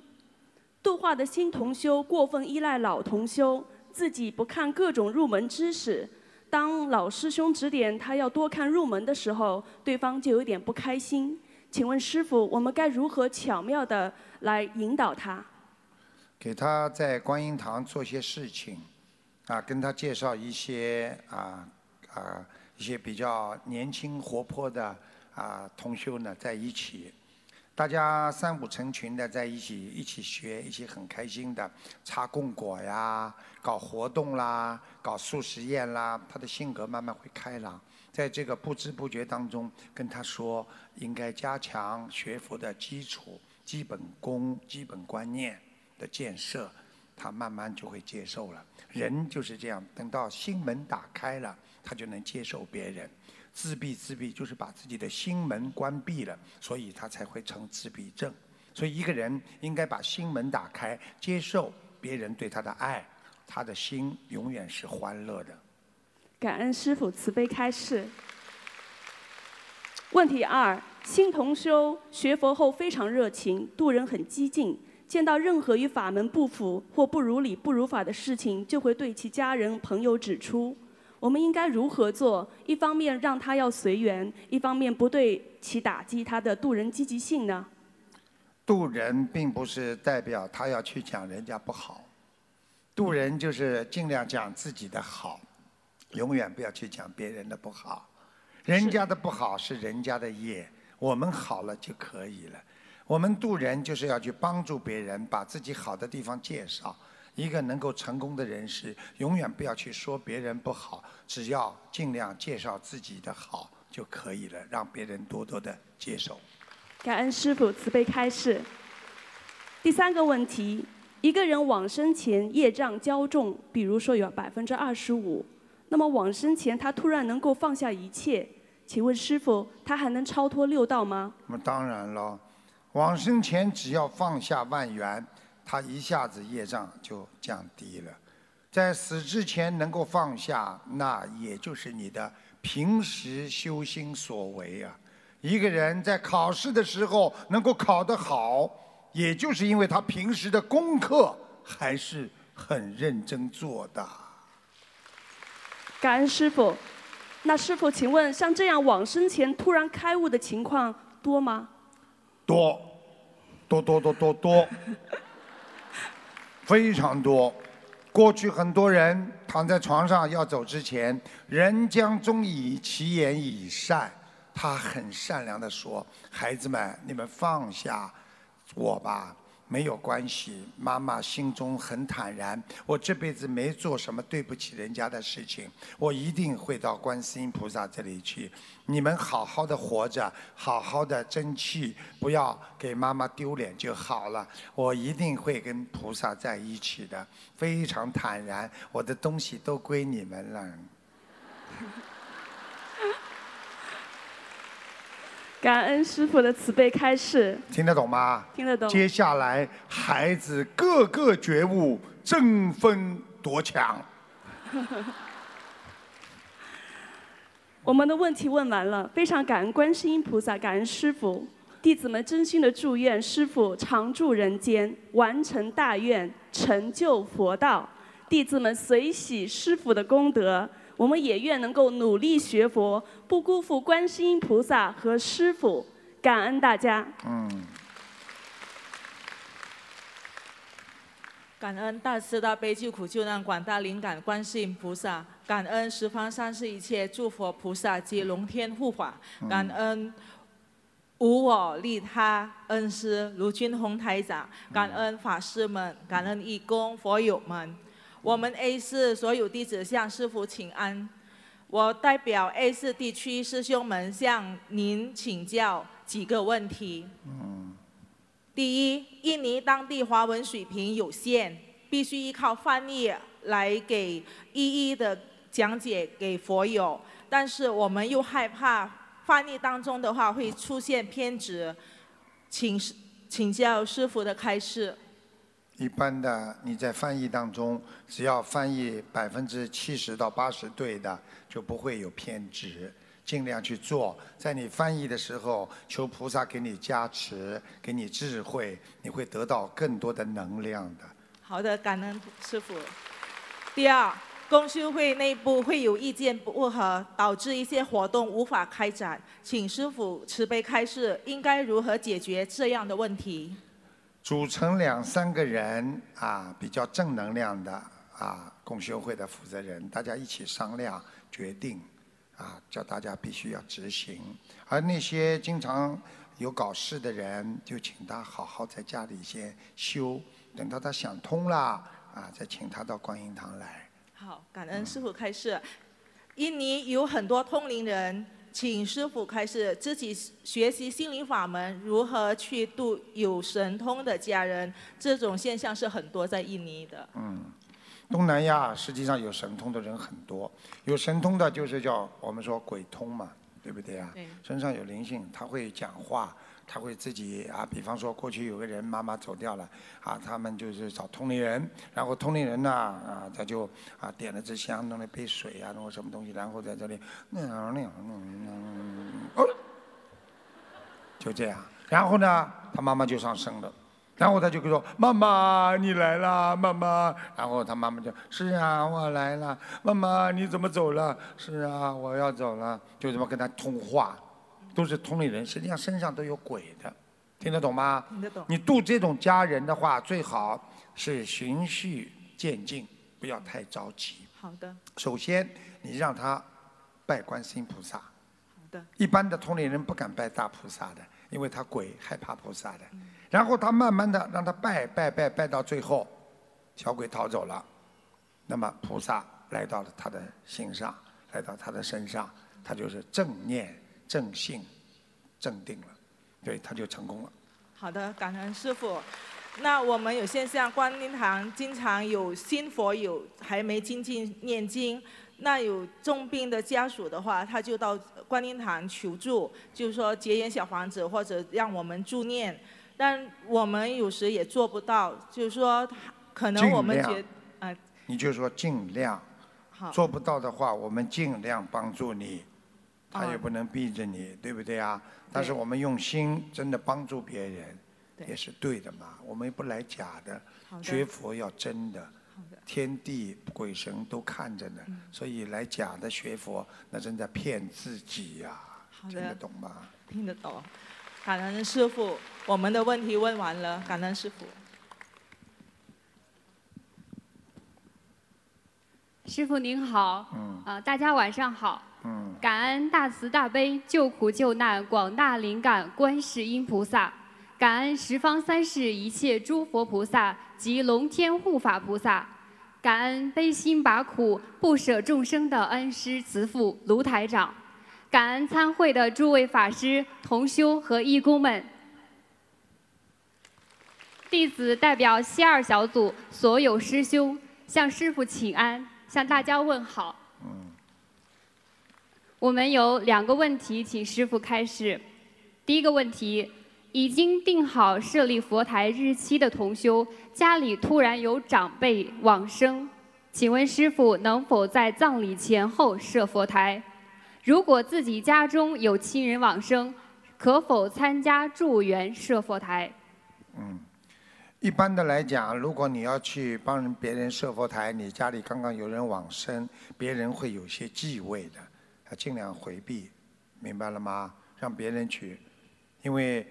度化的新同修过分依赖老同修，自己不看各种入门知识。当老师兄指点他要多看入门的时候，对方就有点不开心。请问师傅，我们该如何巧妙的来引导他？给他在观音堂做些事情，啊，跟他介绍一些啊啊一些比较年轻活泼的啊同修呢在一起，大家三五成群的在一起一起学，一起很开心的插供果呀，搞活动啦，搞素实验啦，他的性格慢慢会开朗。在这个不知不觉当中，跟他说应该加强学佛的基础、基本功、基本观念的建设，他慢慢就会接受了。人就是这样，等到心门打开了，他就能接受别人。自闭自闭就是把自己的心门关闭了，所以他才会成自闭症。所以一个人应该把心门打开，接受别人对他的爱，他的心永远是欢乐的。感恩师父慈悲开示。问题二：新同修学佛后非常热情，度人很激进，见到任何与法门不符或不如理、不如法的事情，就会对其家人、朋友指出。我们应该如何做？一方面让他要随缘，一方面不对其打击他的度人积极性呢？渡人并不是代表他要去讲人家不好，渡人就是尽量讲自己的好。永远不要去讲别人的不好，人家的不好是人家的业，我们好了就可以了。我们渡人就是要去帮助别人，把自己好的地方介绍。一个能够成功的人士，永远不要去说别人不好，只要尽量介绍自己的好就可以了，让别人多多的接受。感恩师父慈悲开示。第三个问题：一个人往生前业障较重，比如说有百分之二十五。那么往生前他突然能够放下一切，请问师傅，他还能超脱六道吗？那么当然了，往生前只要放下万缘，他一下子业障就降低了。在死之前能够放下，那也就是你的平时修心所为啊。一个人在考试的时候能够考得好，也就是因为他平时的功课还是很认真做的。感恩师傅，那师傅，请问像这样往生前突然开悟的情况多吗？多，多多多多多，非常多。过去很多人躺在床上要走之前，人将终以其言以善，他很善良的说：“孩子们，你们放下我吧。”没有关系，妈妈心中很坦然。我这辈子没做什么对不起人家的事情，我一定会到观世音菩萨这里去。你们好好的活着，好好的争气，不要给妈妈丢脸就好了。我一定会跟菩萨在一起的，非常坦然。我的东西都归你们了。感恩师傅的慈悲开示，听得懂吗？听得懂。接下来，孩子个个觉悟，争分夺抢。我们的问题问完了，非常感恩观世音菩萨，感恩师傅，弟子们真心的祝愿师傅常住人间，完成大愿，成就佛道。弟子们随喜师傅的功德。我们也愿能够努力学佛，不辜负观世音菩萨和师父，感恩大家。嗯。感恩大慈大悲救苦救难广大灵感观世音菩萨，感恩十方三世一切诸佛菩萨及龙天护法，感恩无我利他恩师卢军宏台长，感恩法师们，感恩义工佛友们。我们 A 市所有弟子向师父请安，我代表 A 市地区师兄们向您请教几个问题。第一，印尼当地华文水平有限，必须依靠翻译来给一一的讲解给佛友，但是我们又害怕翻译当中的话会出现偏执，请请教师傅的开示。一般的你在翻译当中，只要翻译百分之七十到八十对的，就不会有偏执。尽量去做，在你翻译的时候，求菩萨给你加持，给你智慧，你会得到更多的能量的。好的，感恩师傅。第二，公修会内部会有意见不合，导致一些活动无法开展，请师傅慈悲开示，应该如何解决这样的问题？组成两三个人啊，比较正能量的啊，共修会的负责人，大家一起商量决定，啊，叫大家必须要执行。而那些经常有搞事的人，就请他好好在家里先修，等到他想通了啊，再请他到观音堂来。好，感恩师傅开示。印尼有很多通灵人。请师傅开始自己学习心灵法门，如何去度有神通的家人？这种现象是很多在印尼的。嗯，东南亚实际上有神通的人很多，有神通的就是叫我们说鬼通嘛，对不对啊？对。身上有灵性，他会讲话。他会自己啊，比方说过去有个人妈妈走掉了，啊，他们就是找通灵人，然后通灵人呢，啊，他就啊点了支香，弄了杯水啊，弄个什么东西，然后在这里那样那样那样，哦，就这样，然后呢，他妈妈就上升了，然后他就说妈妈你来了，妈妈，然后他妈妈就是啊我来了，妈妈你怎么走了？是啊我要走了，就这么跟他通话。都是同龄人，实际上身上都有鬼的，听得懂吗？听得懂。你度这种家人的话，最好是循序渐进，不要太着急。好的。首先，你让他拜观世音菩萨。好的。一般的同龄人不敢拜大菩萨的，因为他鬼害怕菩萨的。然后他慢慢的让他拜拜拜拜到最后，小鬼逃走了，那么菩萨来到了他的心上，来到他的身上，他就是正念。正性，正定了，对，他就成功了。好的，感恩师傅。那我们有现象，观音堂经常有新佛友还没精进念经，那有重病的家属的话，他就到观音堂求助，就是说结缘小房子或者让我们助念，但我们有时也做不到，就是说可能我们觉，啊，你就说尽量，好，做不到的话，我们尽量帮助你。他也不能逼着你，对不对啊？但是我们用心真的帮助别人，也是对的嘛。我们不来假的，学佛要真的，天地鬼神都看着呢。所以来假的学佛，那正在骗自己呀。听得懂吗？听得懂。感恩师傅，我们的问题问完了。感恩师傅。师傅您好。嗯。啊，大家晚上好。嗯，感恩大慈大悲救苦救难广大灵感观世音菩萨，感恩十方三世一切诸佛菩萨及龙天护法菩萨，感恩悲心拔苦不舍众生的恩师慈父卢台长，感恩参会的诸位法师、同修和义工们。弟子代表西二小组所有师兄向师父请安，向大家问好。我们有两个问题，请师傅开始。第一个问题：已经定好设立佛台日期的同修，家里突然有长辈往生，请问师傅能否在葬礼前后设佛台？如果自己家中有亲人往生，可否参加助缘设佛台？嗯，一般的来讲，如果你要去帮别人设佛台，你家里刚刚有人往生，别人会有些忌讳的。尽量回避，明白了吗？让别人去，因为，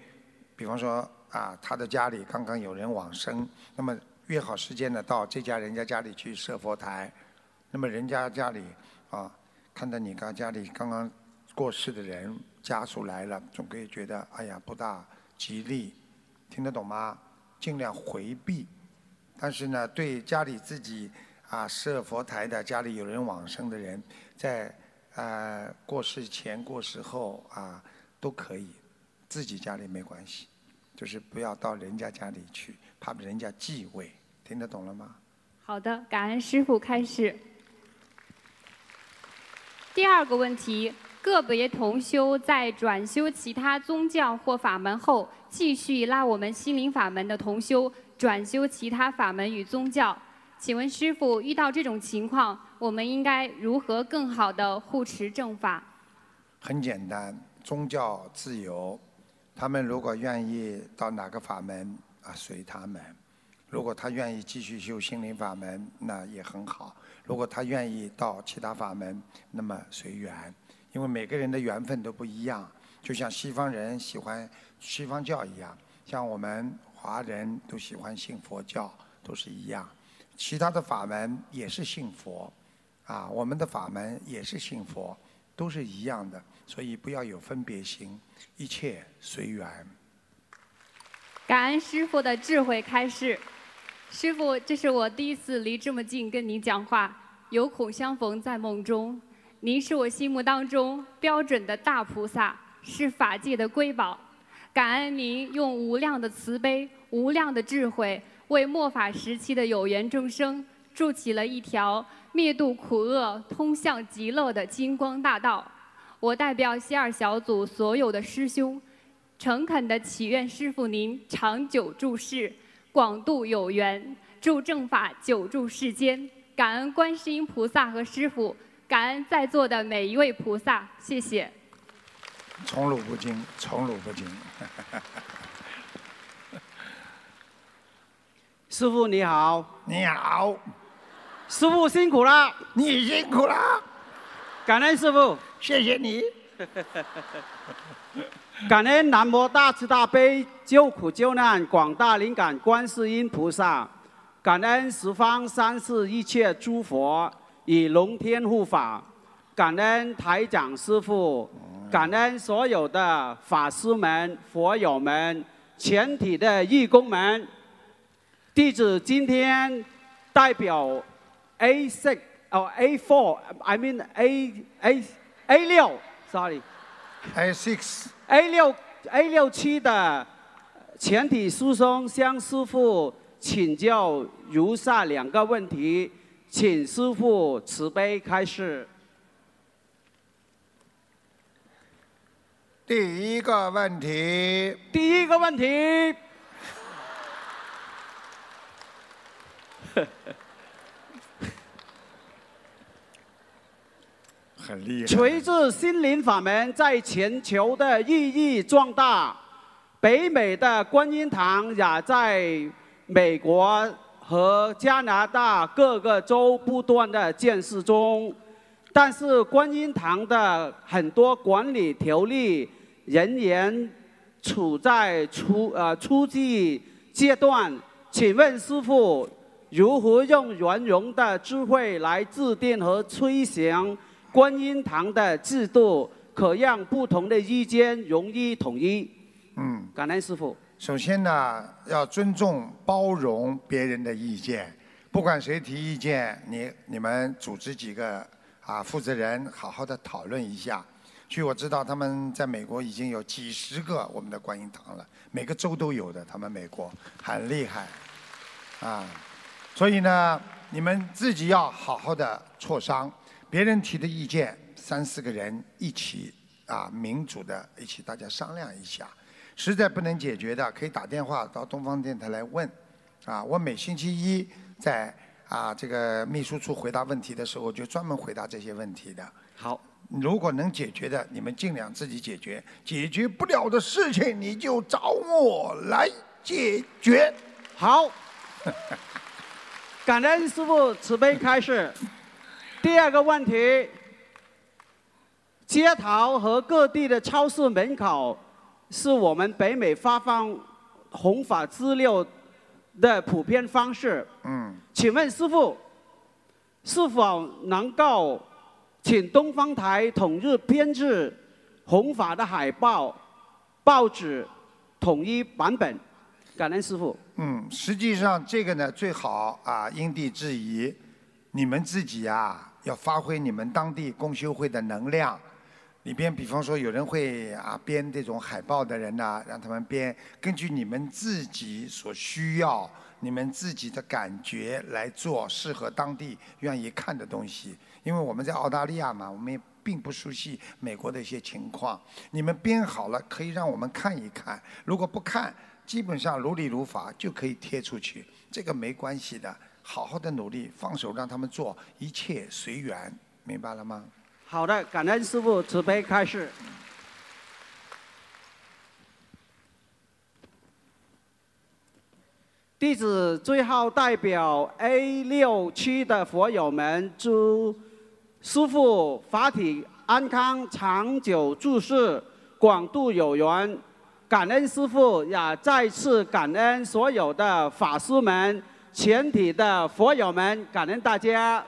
比方说啊，他的家里刚刚有人往生，那么约好时间呢，到这家人家家里去设佛台，那么人家家里啊，看到你刚家里刚刚过世的人家属来了，总可以觉得哎呀不大吉利，听得懂吗？尽量回避，但是呢，对家里自己啊设佛台的家里有人往生的人，在。呃，过世前、过世后啊，都可以，自己家里没关系，就是不要到人家家里去，怕人家忌讳，听得懂了吗？好的，感恩师傅开始。第二个问题，个别同修在转修其他宗教或法门后，继续拉我们心灵法门的同修转修其他法门与宗教。请问师傅，遇到这种情况，我们应该如何更好的护持正法？很简单，宗教自由，他们如果愿意到哪个法门啊，随他们；如果他愿意继续修心灵法门，那也很好；如果他愿意到其他法门，那么随缘。因为每个人的缘分都不一样，就像西方人喜欢西方教一样，像我们华人都喜欢信佛教，都是一样。其他的法门也是信佛，啊，我们的法门也是信佛，都是一样的。所以不要有分别心，一切随缘。感恩师傅的智慧开示。师傅，这是我第一次离这么近跟您讲话，有恐相逢在梦中。您是我心目当中标准的大菩萨，是法界的瑰宝。感恩您用无量的慈悲、无量的智慧，为末法时期的有缘众生筑起了一条灭度苦厄、通向极乐的金光大道。我代表西二小组所有的师兄，诚恳地祈愿师父您长久住世，广度有缘，助正法久住世间。感恩观世音菩萨和师父，感恩在座的每一位菩萨，谢谢。宠辱不惊，宠辱不惊。师傅你好，你好，师傅辛苦了，你辛苦了，感恩师傅，谢谢你。感恩南无大慈大悲救苦救难广大灵感观世音菩萨，感恩十方三世一切诸佛以龙天护法，感恩台长师傅，感恩所有的法师们、佛友们、全体的义工们。弟子今天代表 A six 哦 A four，I mean A A A 六，sorry。A six。A 六 A 六期的全体师兄向师傅请教如下两个问题，请师傅慈悲开示。第一个问题，第一个问题，很厉害。随着心灵法门在全球的日益壮大，北美的观音堂也在美国和加拿大各个州不断的建设中。但是观音堂的很多管理条例仍然处在初呃初级阶段，请问师傅如何用圆融的智慧来制定和推行观音堂的制度，可让不同的意见容易统一？嗯，感恩师傅。首先呢，要尊重、包容别人的意见，不管谁提意见，你你们组织几个啊负责人，好好的讨论一下。据我知道，他们在美国已经有几十个我们的观音堂了，每个州都有的，他们美国很厉害，啊，所以呢，你们自己要好好的磋商，别人提的意见，三四个人一起啊，民主的一起大家商量一下。实在不能解决的，可以打电话到东方电台来问。啊，我每星期一在啊这个秘书处回答问题的时候，就专门回答这些问题的。好，如果能解决的，你们尽量自己解决；解决不了的事情，你就找我来解决。好，感恩师傅慈悲开示。第二个问题，街头和各地的超市门口是我们北美发放红法资料的普遍方式。嗯，请问师傅，是否能够请东方台统一编制红法的海报、报纸统一版本？感恩师傅。嗯，实际上这个呢，最好啊因地制宜，你们自己啊要发挥你们当地公修会的能量。里边比方说有人会啊编这种海报的人呐、让他们编，根据你们自己所需要、你们自己的感觉来做适合当地愿意看的东西。因为我们在澳大利亚嘛，我们也并不熟悉美国的一些情况。你们编好了，可以让我们看一看。如果不看，基本上如理如法就可以贴出去，这个没关系的。好好的努力，放手让他们做，一切随缘，明白了吗？好的，感恩师傅慈悲开示。弟子最后代表 A 六区的佛友们祝师父法体安康、长久住世、广度有缘。感恩师父，也再次感恩所有的法师们、全体的佛友们，感恩大家。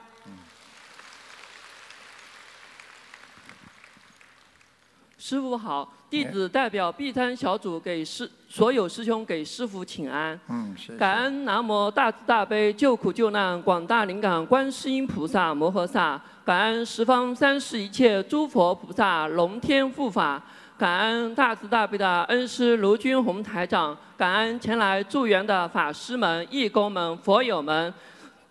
师傅好，弟子代表 B 三小组给师所有师兄给师傅请安。嗯，是。感恩南无大慈大悲救苦救难广大灵感观世音菩萨摩诃萨，感恩十方三世一切诸佛菩萨龙天护法。感恩大慈大悲的恩师卢军宏台长，感恩前来助缘的法师们、义工们、佛友们。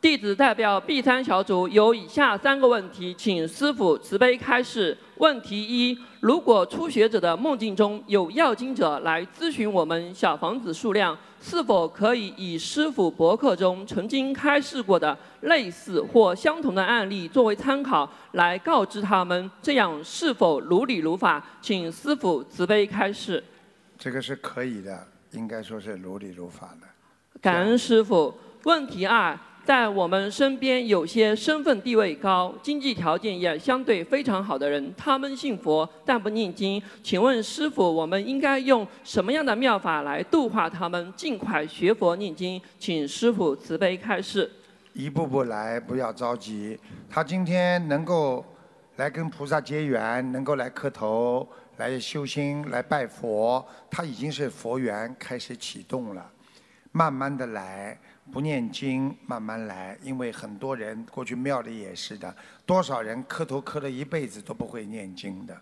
弟子代表 B 三小组有以下三个问题，请师傅慈悲开示。问题一：如果初学者的梦境中有要经者来咨询我们小房子数量，是否可以以师傅博客中曾经开示过的类似或相同的案例作为参考，来告知他们，这样是否如理如法？请师傅慈悲开示。这个是可以的，应该说是如理如法的。感恩师傅。问题二。在我们身边有些身份地位高、经济条件也相对非常好的人，他们信佛但不念经。请问师傅，我们应该用什么样的妙法来度化他们，尽快学佛念经？请师傅慈悲开示。一步步来，不要着急。他今天能够来跟菩萨结缘，能够来磕头、来修心、来拜佛，他已经是佛缘开始启动了，慢慢的来。不念经，慢慢来，因为很多人过去庙里也是的，多少人磕头磕了一辈子都不会念经的，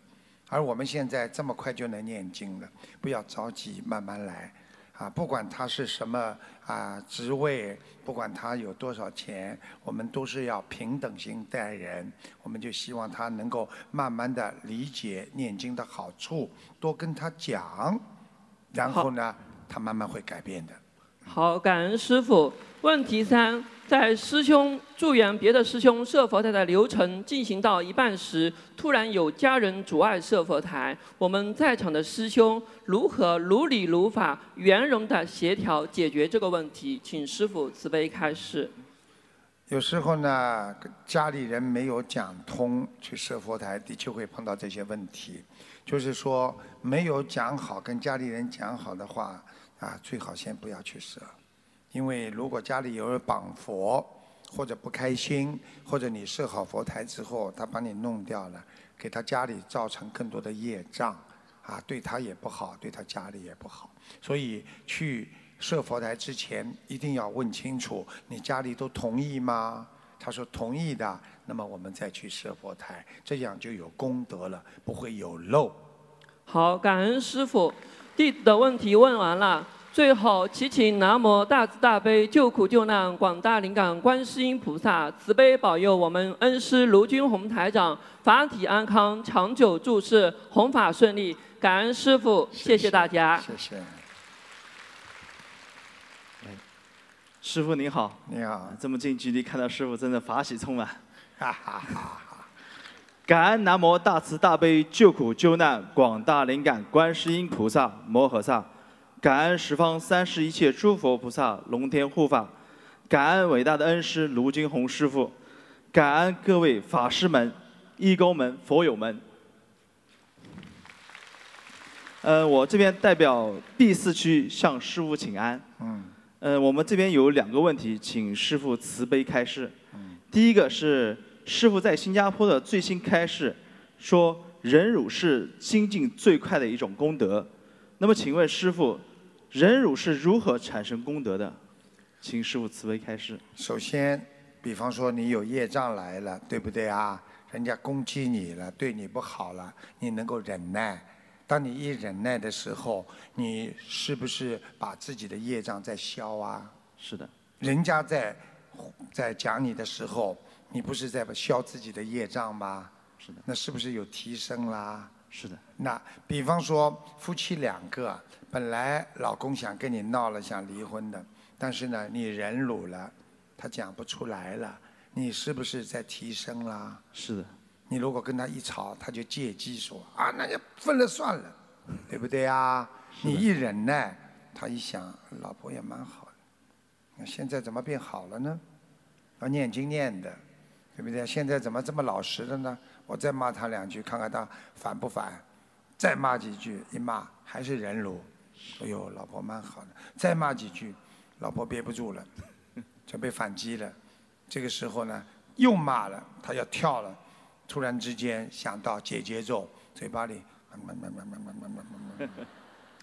而我们现在这么快就能念经了，不要着急，慢慢来，啊，不管他是什么啊职位，不管他有多少钱，我们都是要平等心待人，我们就希望他能够慢慢的理解念经的好处，多跟他讲，然后呢，他慢慢会改变的。好，感恩师傅。问题三，在师兄助缘别的师兄设佛台的流程进行到一半时，突然有家人阻碍设佛台，我们在场的师兄如何如理如法、圆融的协调解决这个问题？请师傅慈悲开示。有时候呢，家里人没有讲通去设佛台，的确会碰到这些问题。就是说，没有讲好，跟家里人讲好的话。啊，最好先不要去设，因为如果家里有人绑佛，或者不开心，或者你设好佛台之后，他把你弄掉了，给他家里造成更多的业障，啊，对他也不好，对他家里也不好。所以去设佛台之前，一定要问清楚，你家里都同意吗？他说同意的，那么我们再去设佛台，这样就有功德了，不会有漏。好，感恩师傅。弟子的问题问完了，最后祈请南无大慈大悲救苦救难广大灵感观世音菩萨慈悲保佑我们恩师卢军宏台长法体安康、长久住世、弘法顺利。感恩师父，谢谢大家。谢谢。师傅您好。你好。这么近距离看到师傅，真的法喜充满。哈哈哈。感恩南无大慈大悲救苦救难广大灵感观世音菩萨摩诃萨，感恩十方三世一切诸佛菩萨龙天护法，感恩伟大的恩师卢金红师傅，感恩各位法师们、义工们、佛友们。呃，我这边代表 B 四区向师傅请安。嗯。呃，我们这边有两个问题，请师傅慈悲开示。嗯。第一个是。师傅在新加坡的最新开示说，忍辱是精进最快的一种功德。那么，请问师傅，忍辱是如何产生功德的？请师傅慈悲开示。首先，比方说你有业障来了，对不对啊？人家攻击你了，对你不好了，你能够忍耐。当你一忍耐的时候，你是不是把自己的业障在消啊？是的。人家在在讲你的时候。你不是在消自己的业障吗？是的。那是不是有提升啦？是的。那比方说夫妻两个，本来老公想跟你闹了，想离婚的，但是呢，你忍辱了，他讲不出来了，你是不是在提升啦？是的。你如果跟他一吵，他就借机说啊，那就分了算了，对不对啊？你一忍耐，他一想，老婆也蛮好的，那现在怎么变好了呢？要念经念的，对不对？现在怎么这么老实了呢？我再骂他两句，看看他烦不烦？再骂几句，一骂还是忍辱。哎呦，老婆蛮好的。再骂几句，老婆憋不住了，就被反击了。这个时候呢，又骂了，他要跳了。突然之间想到解节奏，嘴巴里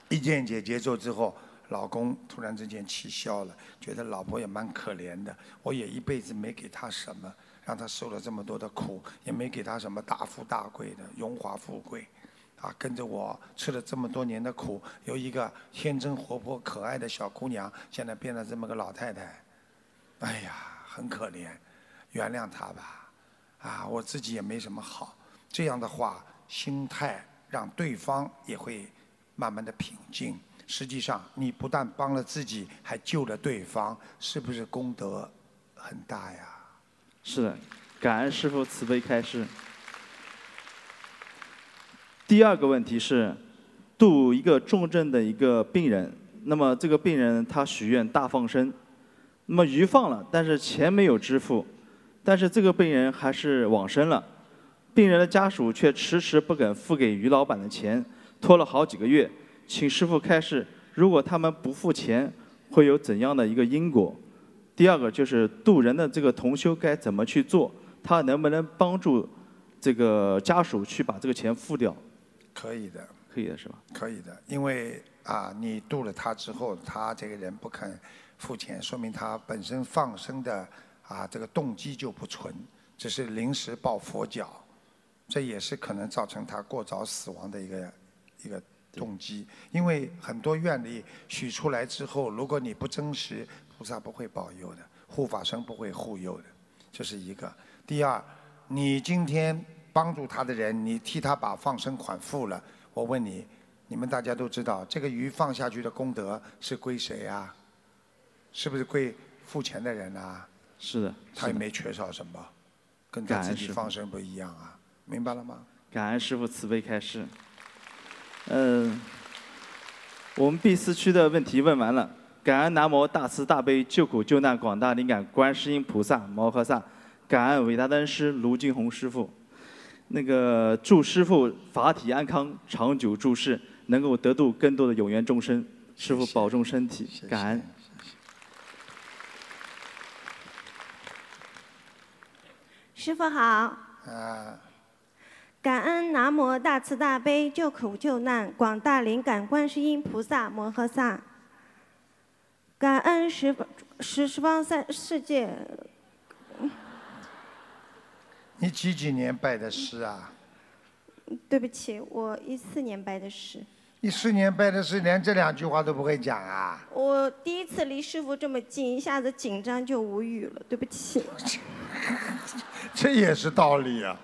一念解节奏之后，老公突然之间气消了，觉得老婆也蛮可怜的。我也一辈子没给她什么，让她受了这么多的苦，也没给她什么大富大贵的荣华富贵，啊，跟着我吃了这么多年的苦，由一个天真活泼可爱的小姑娘，现在变了这么个老太太，哎呀，很可怜，原谅她吧。啊，我自己也没什么好，这样的话，心态让对方也会慢慢的平静。实际上，你不但帮了自己，还救了对方，是不是功德很大呀？是的，感恩师父慈悲开示。第二个问题是，度一个重症的一个病人，那么这个病人他许愿大放生，那么鱼放了，但是钱没有支付。但是这个病人还是往生了，病人的家属却迟迟不肯付给于老板的钱，拖了好几个月，请师傅开示，如果他们不付钱，会有怎样的一个因果？第二个就是渡人的这个同修该怎么去做？他能不能帮助这个家属去把这个钱付掉？可以的，可以的是吧？可以的，因为啊，你渡了他之后，他这个人不肯付钱，说明他本身放生的。啊，这个动机就不纯，只是临时抱佛脚，这也是可能造成他过早死亡的一个一个动机。因为很多愿力许出来之后，如果你不真实，菩萨不会保佑的，护法神不会护佑的，这是一个。第二，你今天帮助他的人，你替他把放生款付了，我问你，你们大家都知道，这个鱼放下去的功德是归谁啊？是不是归付钱的人啊？是的，他也没缺少什么，跟他自己放生不一样啊，明白了吗？感恩师傅慈悲开示。嗯，我们 B 四区的问题问完了，感恩南无大慈大悲救苦救难广大灵感观世音菩萨摩诃萨，感恩伟大的恩师卢金红师傅，那个祝师傅法体安康，长久住世，能够得度更多的有缘众生，师傅保重身体，感恩。师傅好。啊。感恩南无大慈大悲救苦救难广大灵感观世音菩萨摩诃萨。感恩十十十方三世界。你几几年拜的师啊？对不起，我一四年拜的师。一四年拜的师，连这两句话都不会讲啊？我第一次离师傅这么近，一下子紧张就无语了，对不起。这也是道理啊！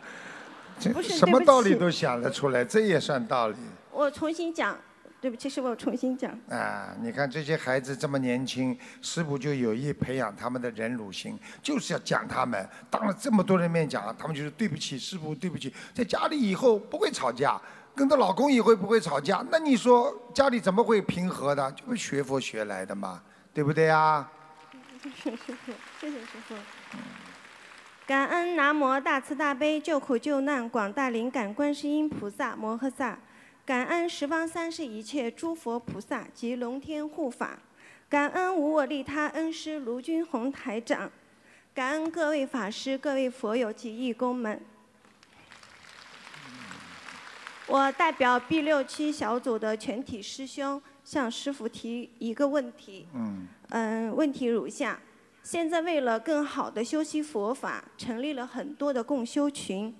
这什么道理都想得出来，这也算道理。我重新讲，对不起，师傅，我重新讲。啊，你看这些孩子这么年轻，师傅就有意培养他们的忍辱心，就是要讲他们。当了这么多人面讲，他们就是对不起师傅，对不起。在家里以后不会吵架，跟着老公以后不会吵架？那你说家里怎么会平和的？就是学佛学来的嘛，对不对啊？谢谢师傅，谢谢师傅。感恩南无大慈大悲救苦救难广大灵感观世音菩萨摩诃萨，感恩十方三世一切诸佛菩萨及龙天护法，感恩无我利他恩师卢军宏台长，感恩各位法师、各位佛友及义工们。我代表 B 六区小组的全体师兄向师傅提一个问题。嗯。嗯，问题如下。现在为了更好的修习佛法，成立了很多的共修群。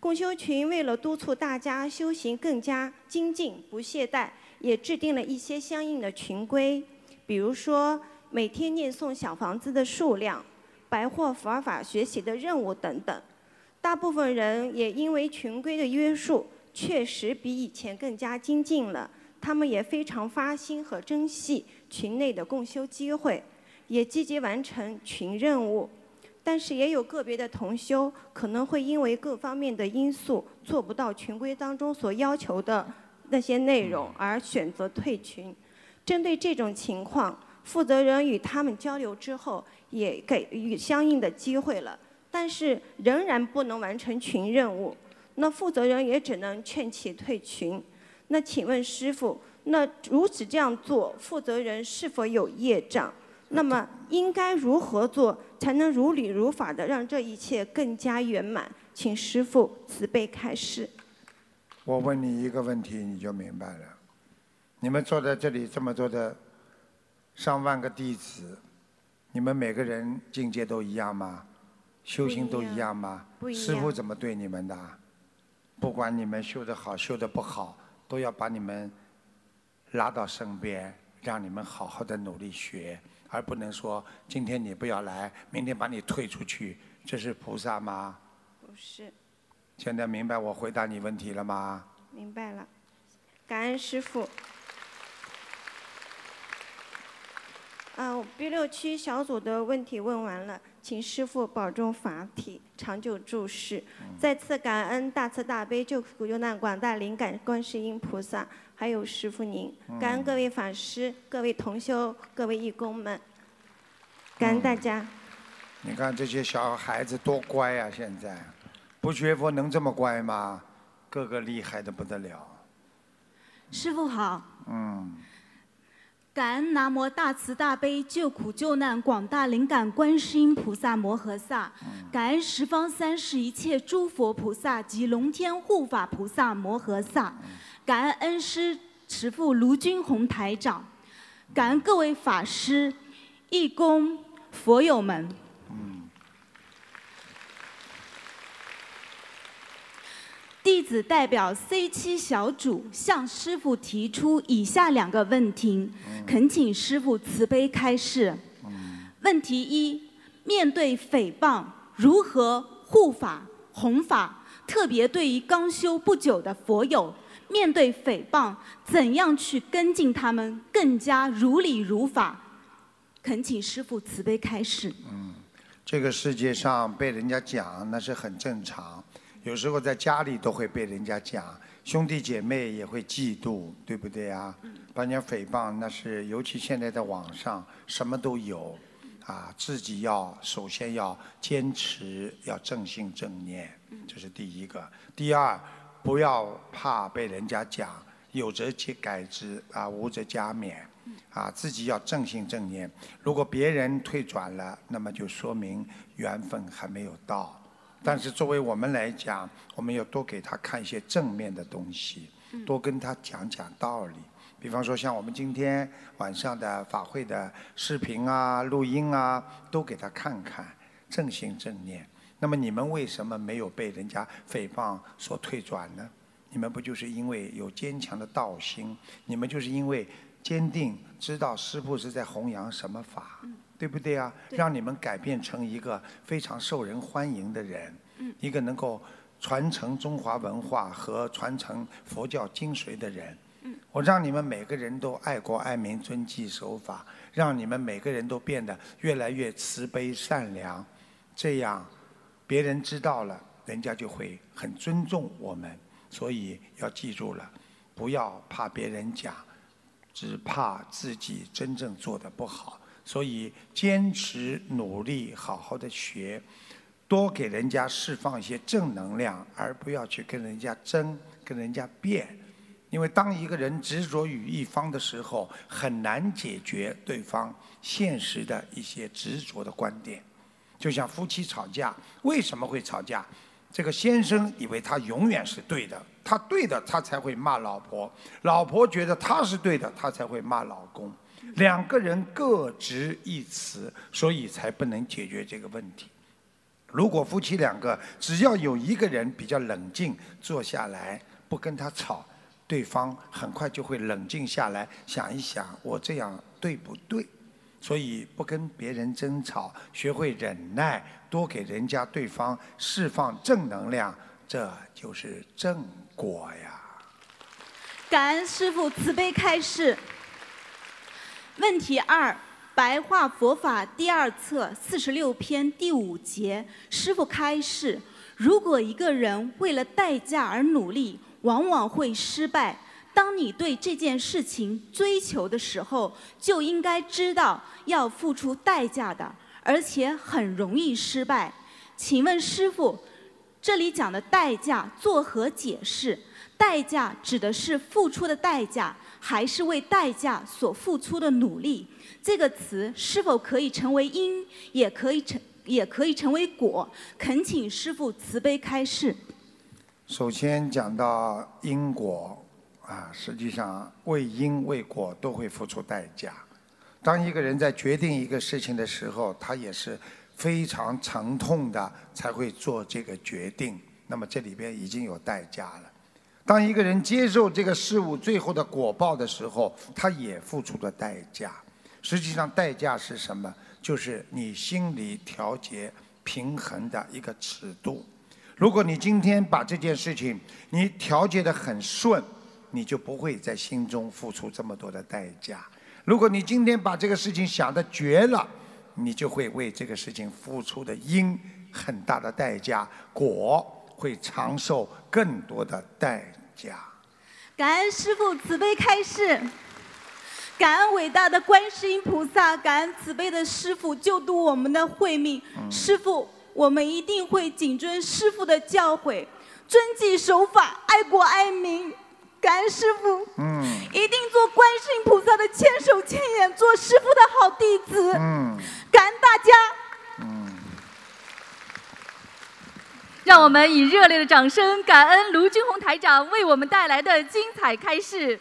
共修群为了督促大家修行更加精进、不懈怠，也制定了一些相应的群规，比如说每天念诵小房子的数量、白货佛法学习的任务等等。大部分人也因为群规的约束，确实比以前更加精进了。他们也非常发心和珍惜群内的共修机会，也积极完成群任务。但是也有个别的同修可能会因为各方面的因素做不到群规当中所要求的那些内容而选择退群。针对这种情况，负责人与他们交流之后，也给予相应的机会了，但是仍然不能完成群任务，那负责人也只能劝其退群。那请问师傅，那如此这样做，负责人是否有业障？那么应该如何做才能如理如法的让这一切更加圆满？请师傅慈悲开示。我问你一个问题，你就明白了。你们坐在这里这么多的上万个弟子，你们每个人境界都一样吗？修行都一样吗？师傅怎么对你们的？不管你们修得好修得不好，都要把你们拉到身边，让你们好好的努力学，而不能说今天你不要来，明天把你退出去，这是菩萨吗？不是，现在明白我回答你问题了吗？明白了，感恩师傅。啊，B 六区小组的问题问完了，请师傅保重法体，长久住世。再次感恩大慈大悲救苦救难广大灵感观世音菩萨，还有师傅您，感恩各位法师、各位同修、各位义工们，感恩大家。你看这些小孩子多乖呀、现在。不学佛能这么乖吗？个个厉害的不得了。师傅好，嗯，感恩南无大慈大悲救苦救难广大灵感观世音菩萨摩诃萨，感恩十方三世一切诸佛菩萨及龙天护法菩萨摩诃萨，感恩恩师慈父卢军宏台长，感恩各位法师、义工、佛友们。弟子代表 C 七小组向师傅提出以下两个问题，恳请师傅慈悲开示。问题一：面对诽谤，如何护法弘法？特别对于刚修不久的佛友，面对诽谤，怎样去跟进他们，更加如理如法？恳请师傅慈悲开示。这个世界上被人家讲那是很正常，有时候在家里都会被人家讲，兄弟姐妹也会嫉妒，对不对啊？把人家诽谤那是，尤其现在在网上什么都有，啊，自己要首先要坚持，要正信正念，这是第一个。第二，不要怕被人家讲，有则且改之，啊，无则加勉。啊，自己要正信正念。如果别人退转了，那么就说明缘分还没有到。但是作为我们来讲，我们要多给他看一些正面的东西，多跟他讲讲道理。比方说，像我们今天晚上的法会的视频啊、录音啊，都给他看看，正信正念。那么你们为什么没有被人家诽谤所退转呢？你们不就是因为有坚强的道心？你们就是因为坚定知道师父是在弘扬什么法，对不对啊？让你们改变成一个非常受人欢迎的人，一个能够传承中华文化和传承佛教精髓的人。我让你们每个人都爱国爱民、遵纪守法，让你们每个人都变得越来越慈悲善良，这样别人知道了，人家就会很尊重我们。所以要记住了，不要怕别人讲，只怕自己真正做的不好。所以坚持努力，好好的学，多给人家释放一些正能量，而不要去跟人家争、跟人家辩。因为当一个人执着于一方的时候，很难解决对方现实的一些执着的观点。就像夫妻吵架，为什么会吵架？这个先生以为他永远是对的，他对的，他才会骂老婆；老婆觉得他是对的，他才会骂老公。两个人各执一词，所以才不能解决这个问题。如果夫妻两个只要有一个人比较冷静，坐下来不跟他吵，对方很快就会冷静下来，想一想我这样对不对？所以不跟别人争吵，学会忍耐，多给人家对方释放正能量，这就是正果呀。感恩师父慈悲开示。问题二：白话佛法第二册四十六篇第五节，师父开示：如果一个人为了代价而努力，往往会失败。当你对这件事情追求的时候，就应该知道要付出代价的，而且很容易失败。请问师傅，这里讲的代价作何解释？代价指的是付出的代价，还是为代价所付出的努力？这个词是否可以成为因，也可以成，也可以成为果？恳请师傅慈悲开示。首先讲到因果啊，实际上为因为果都会付出代价。当一个人在决定一个事情的时候，他也是非常疼痛的才会做这个决定。那么这里边已经有代价了。当一个人接受这个事物最后的果报的时候，他也付出了代价。实际上，代价是什么？就是你心理调节平衡的一个尺度。如果你今天把这件事情你调节得很顺，你就不会在心中付出这么多的代价。如果你今天把这个事情想得绝了，你就会为这个事情付出的因很大的代价，果会长寿更多的代价。感恩师父慈悲开示，感恩伟大的观世音菩萨，感恩慈悲的师父救度我们的慧命。师父，我们一定会谨遵师父的教诲，遵纪守法，爱国爱民。感恩师傅，嗯一定做观世音菩萨的千手千眼，做师傅的好弟子。嗯感恩大家。让我们以热烈的掌声，感恩卢军红台长为我们带来的精彩开示。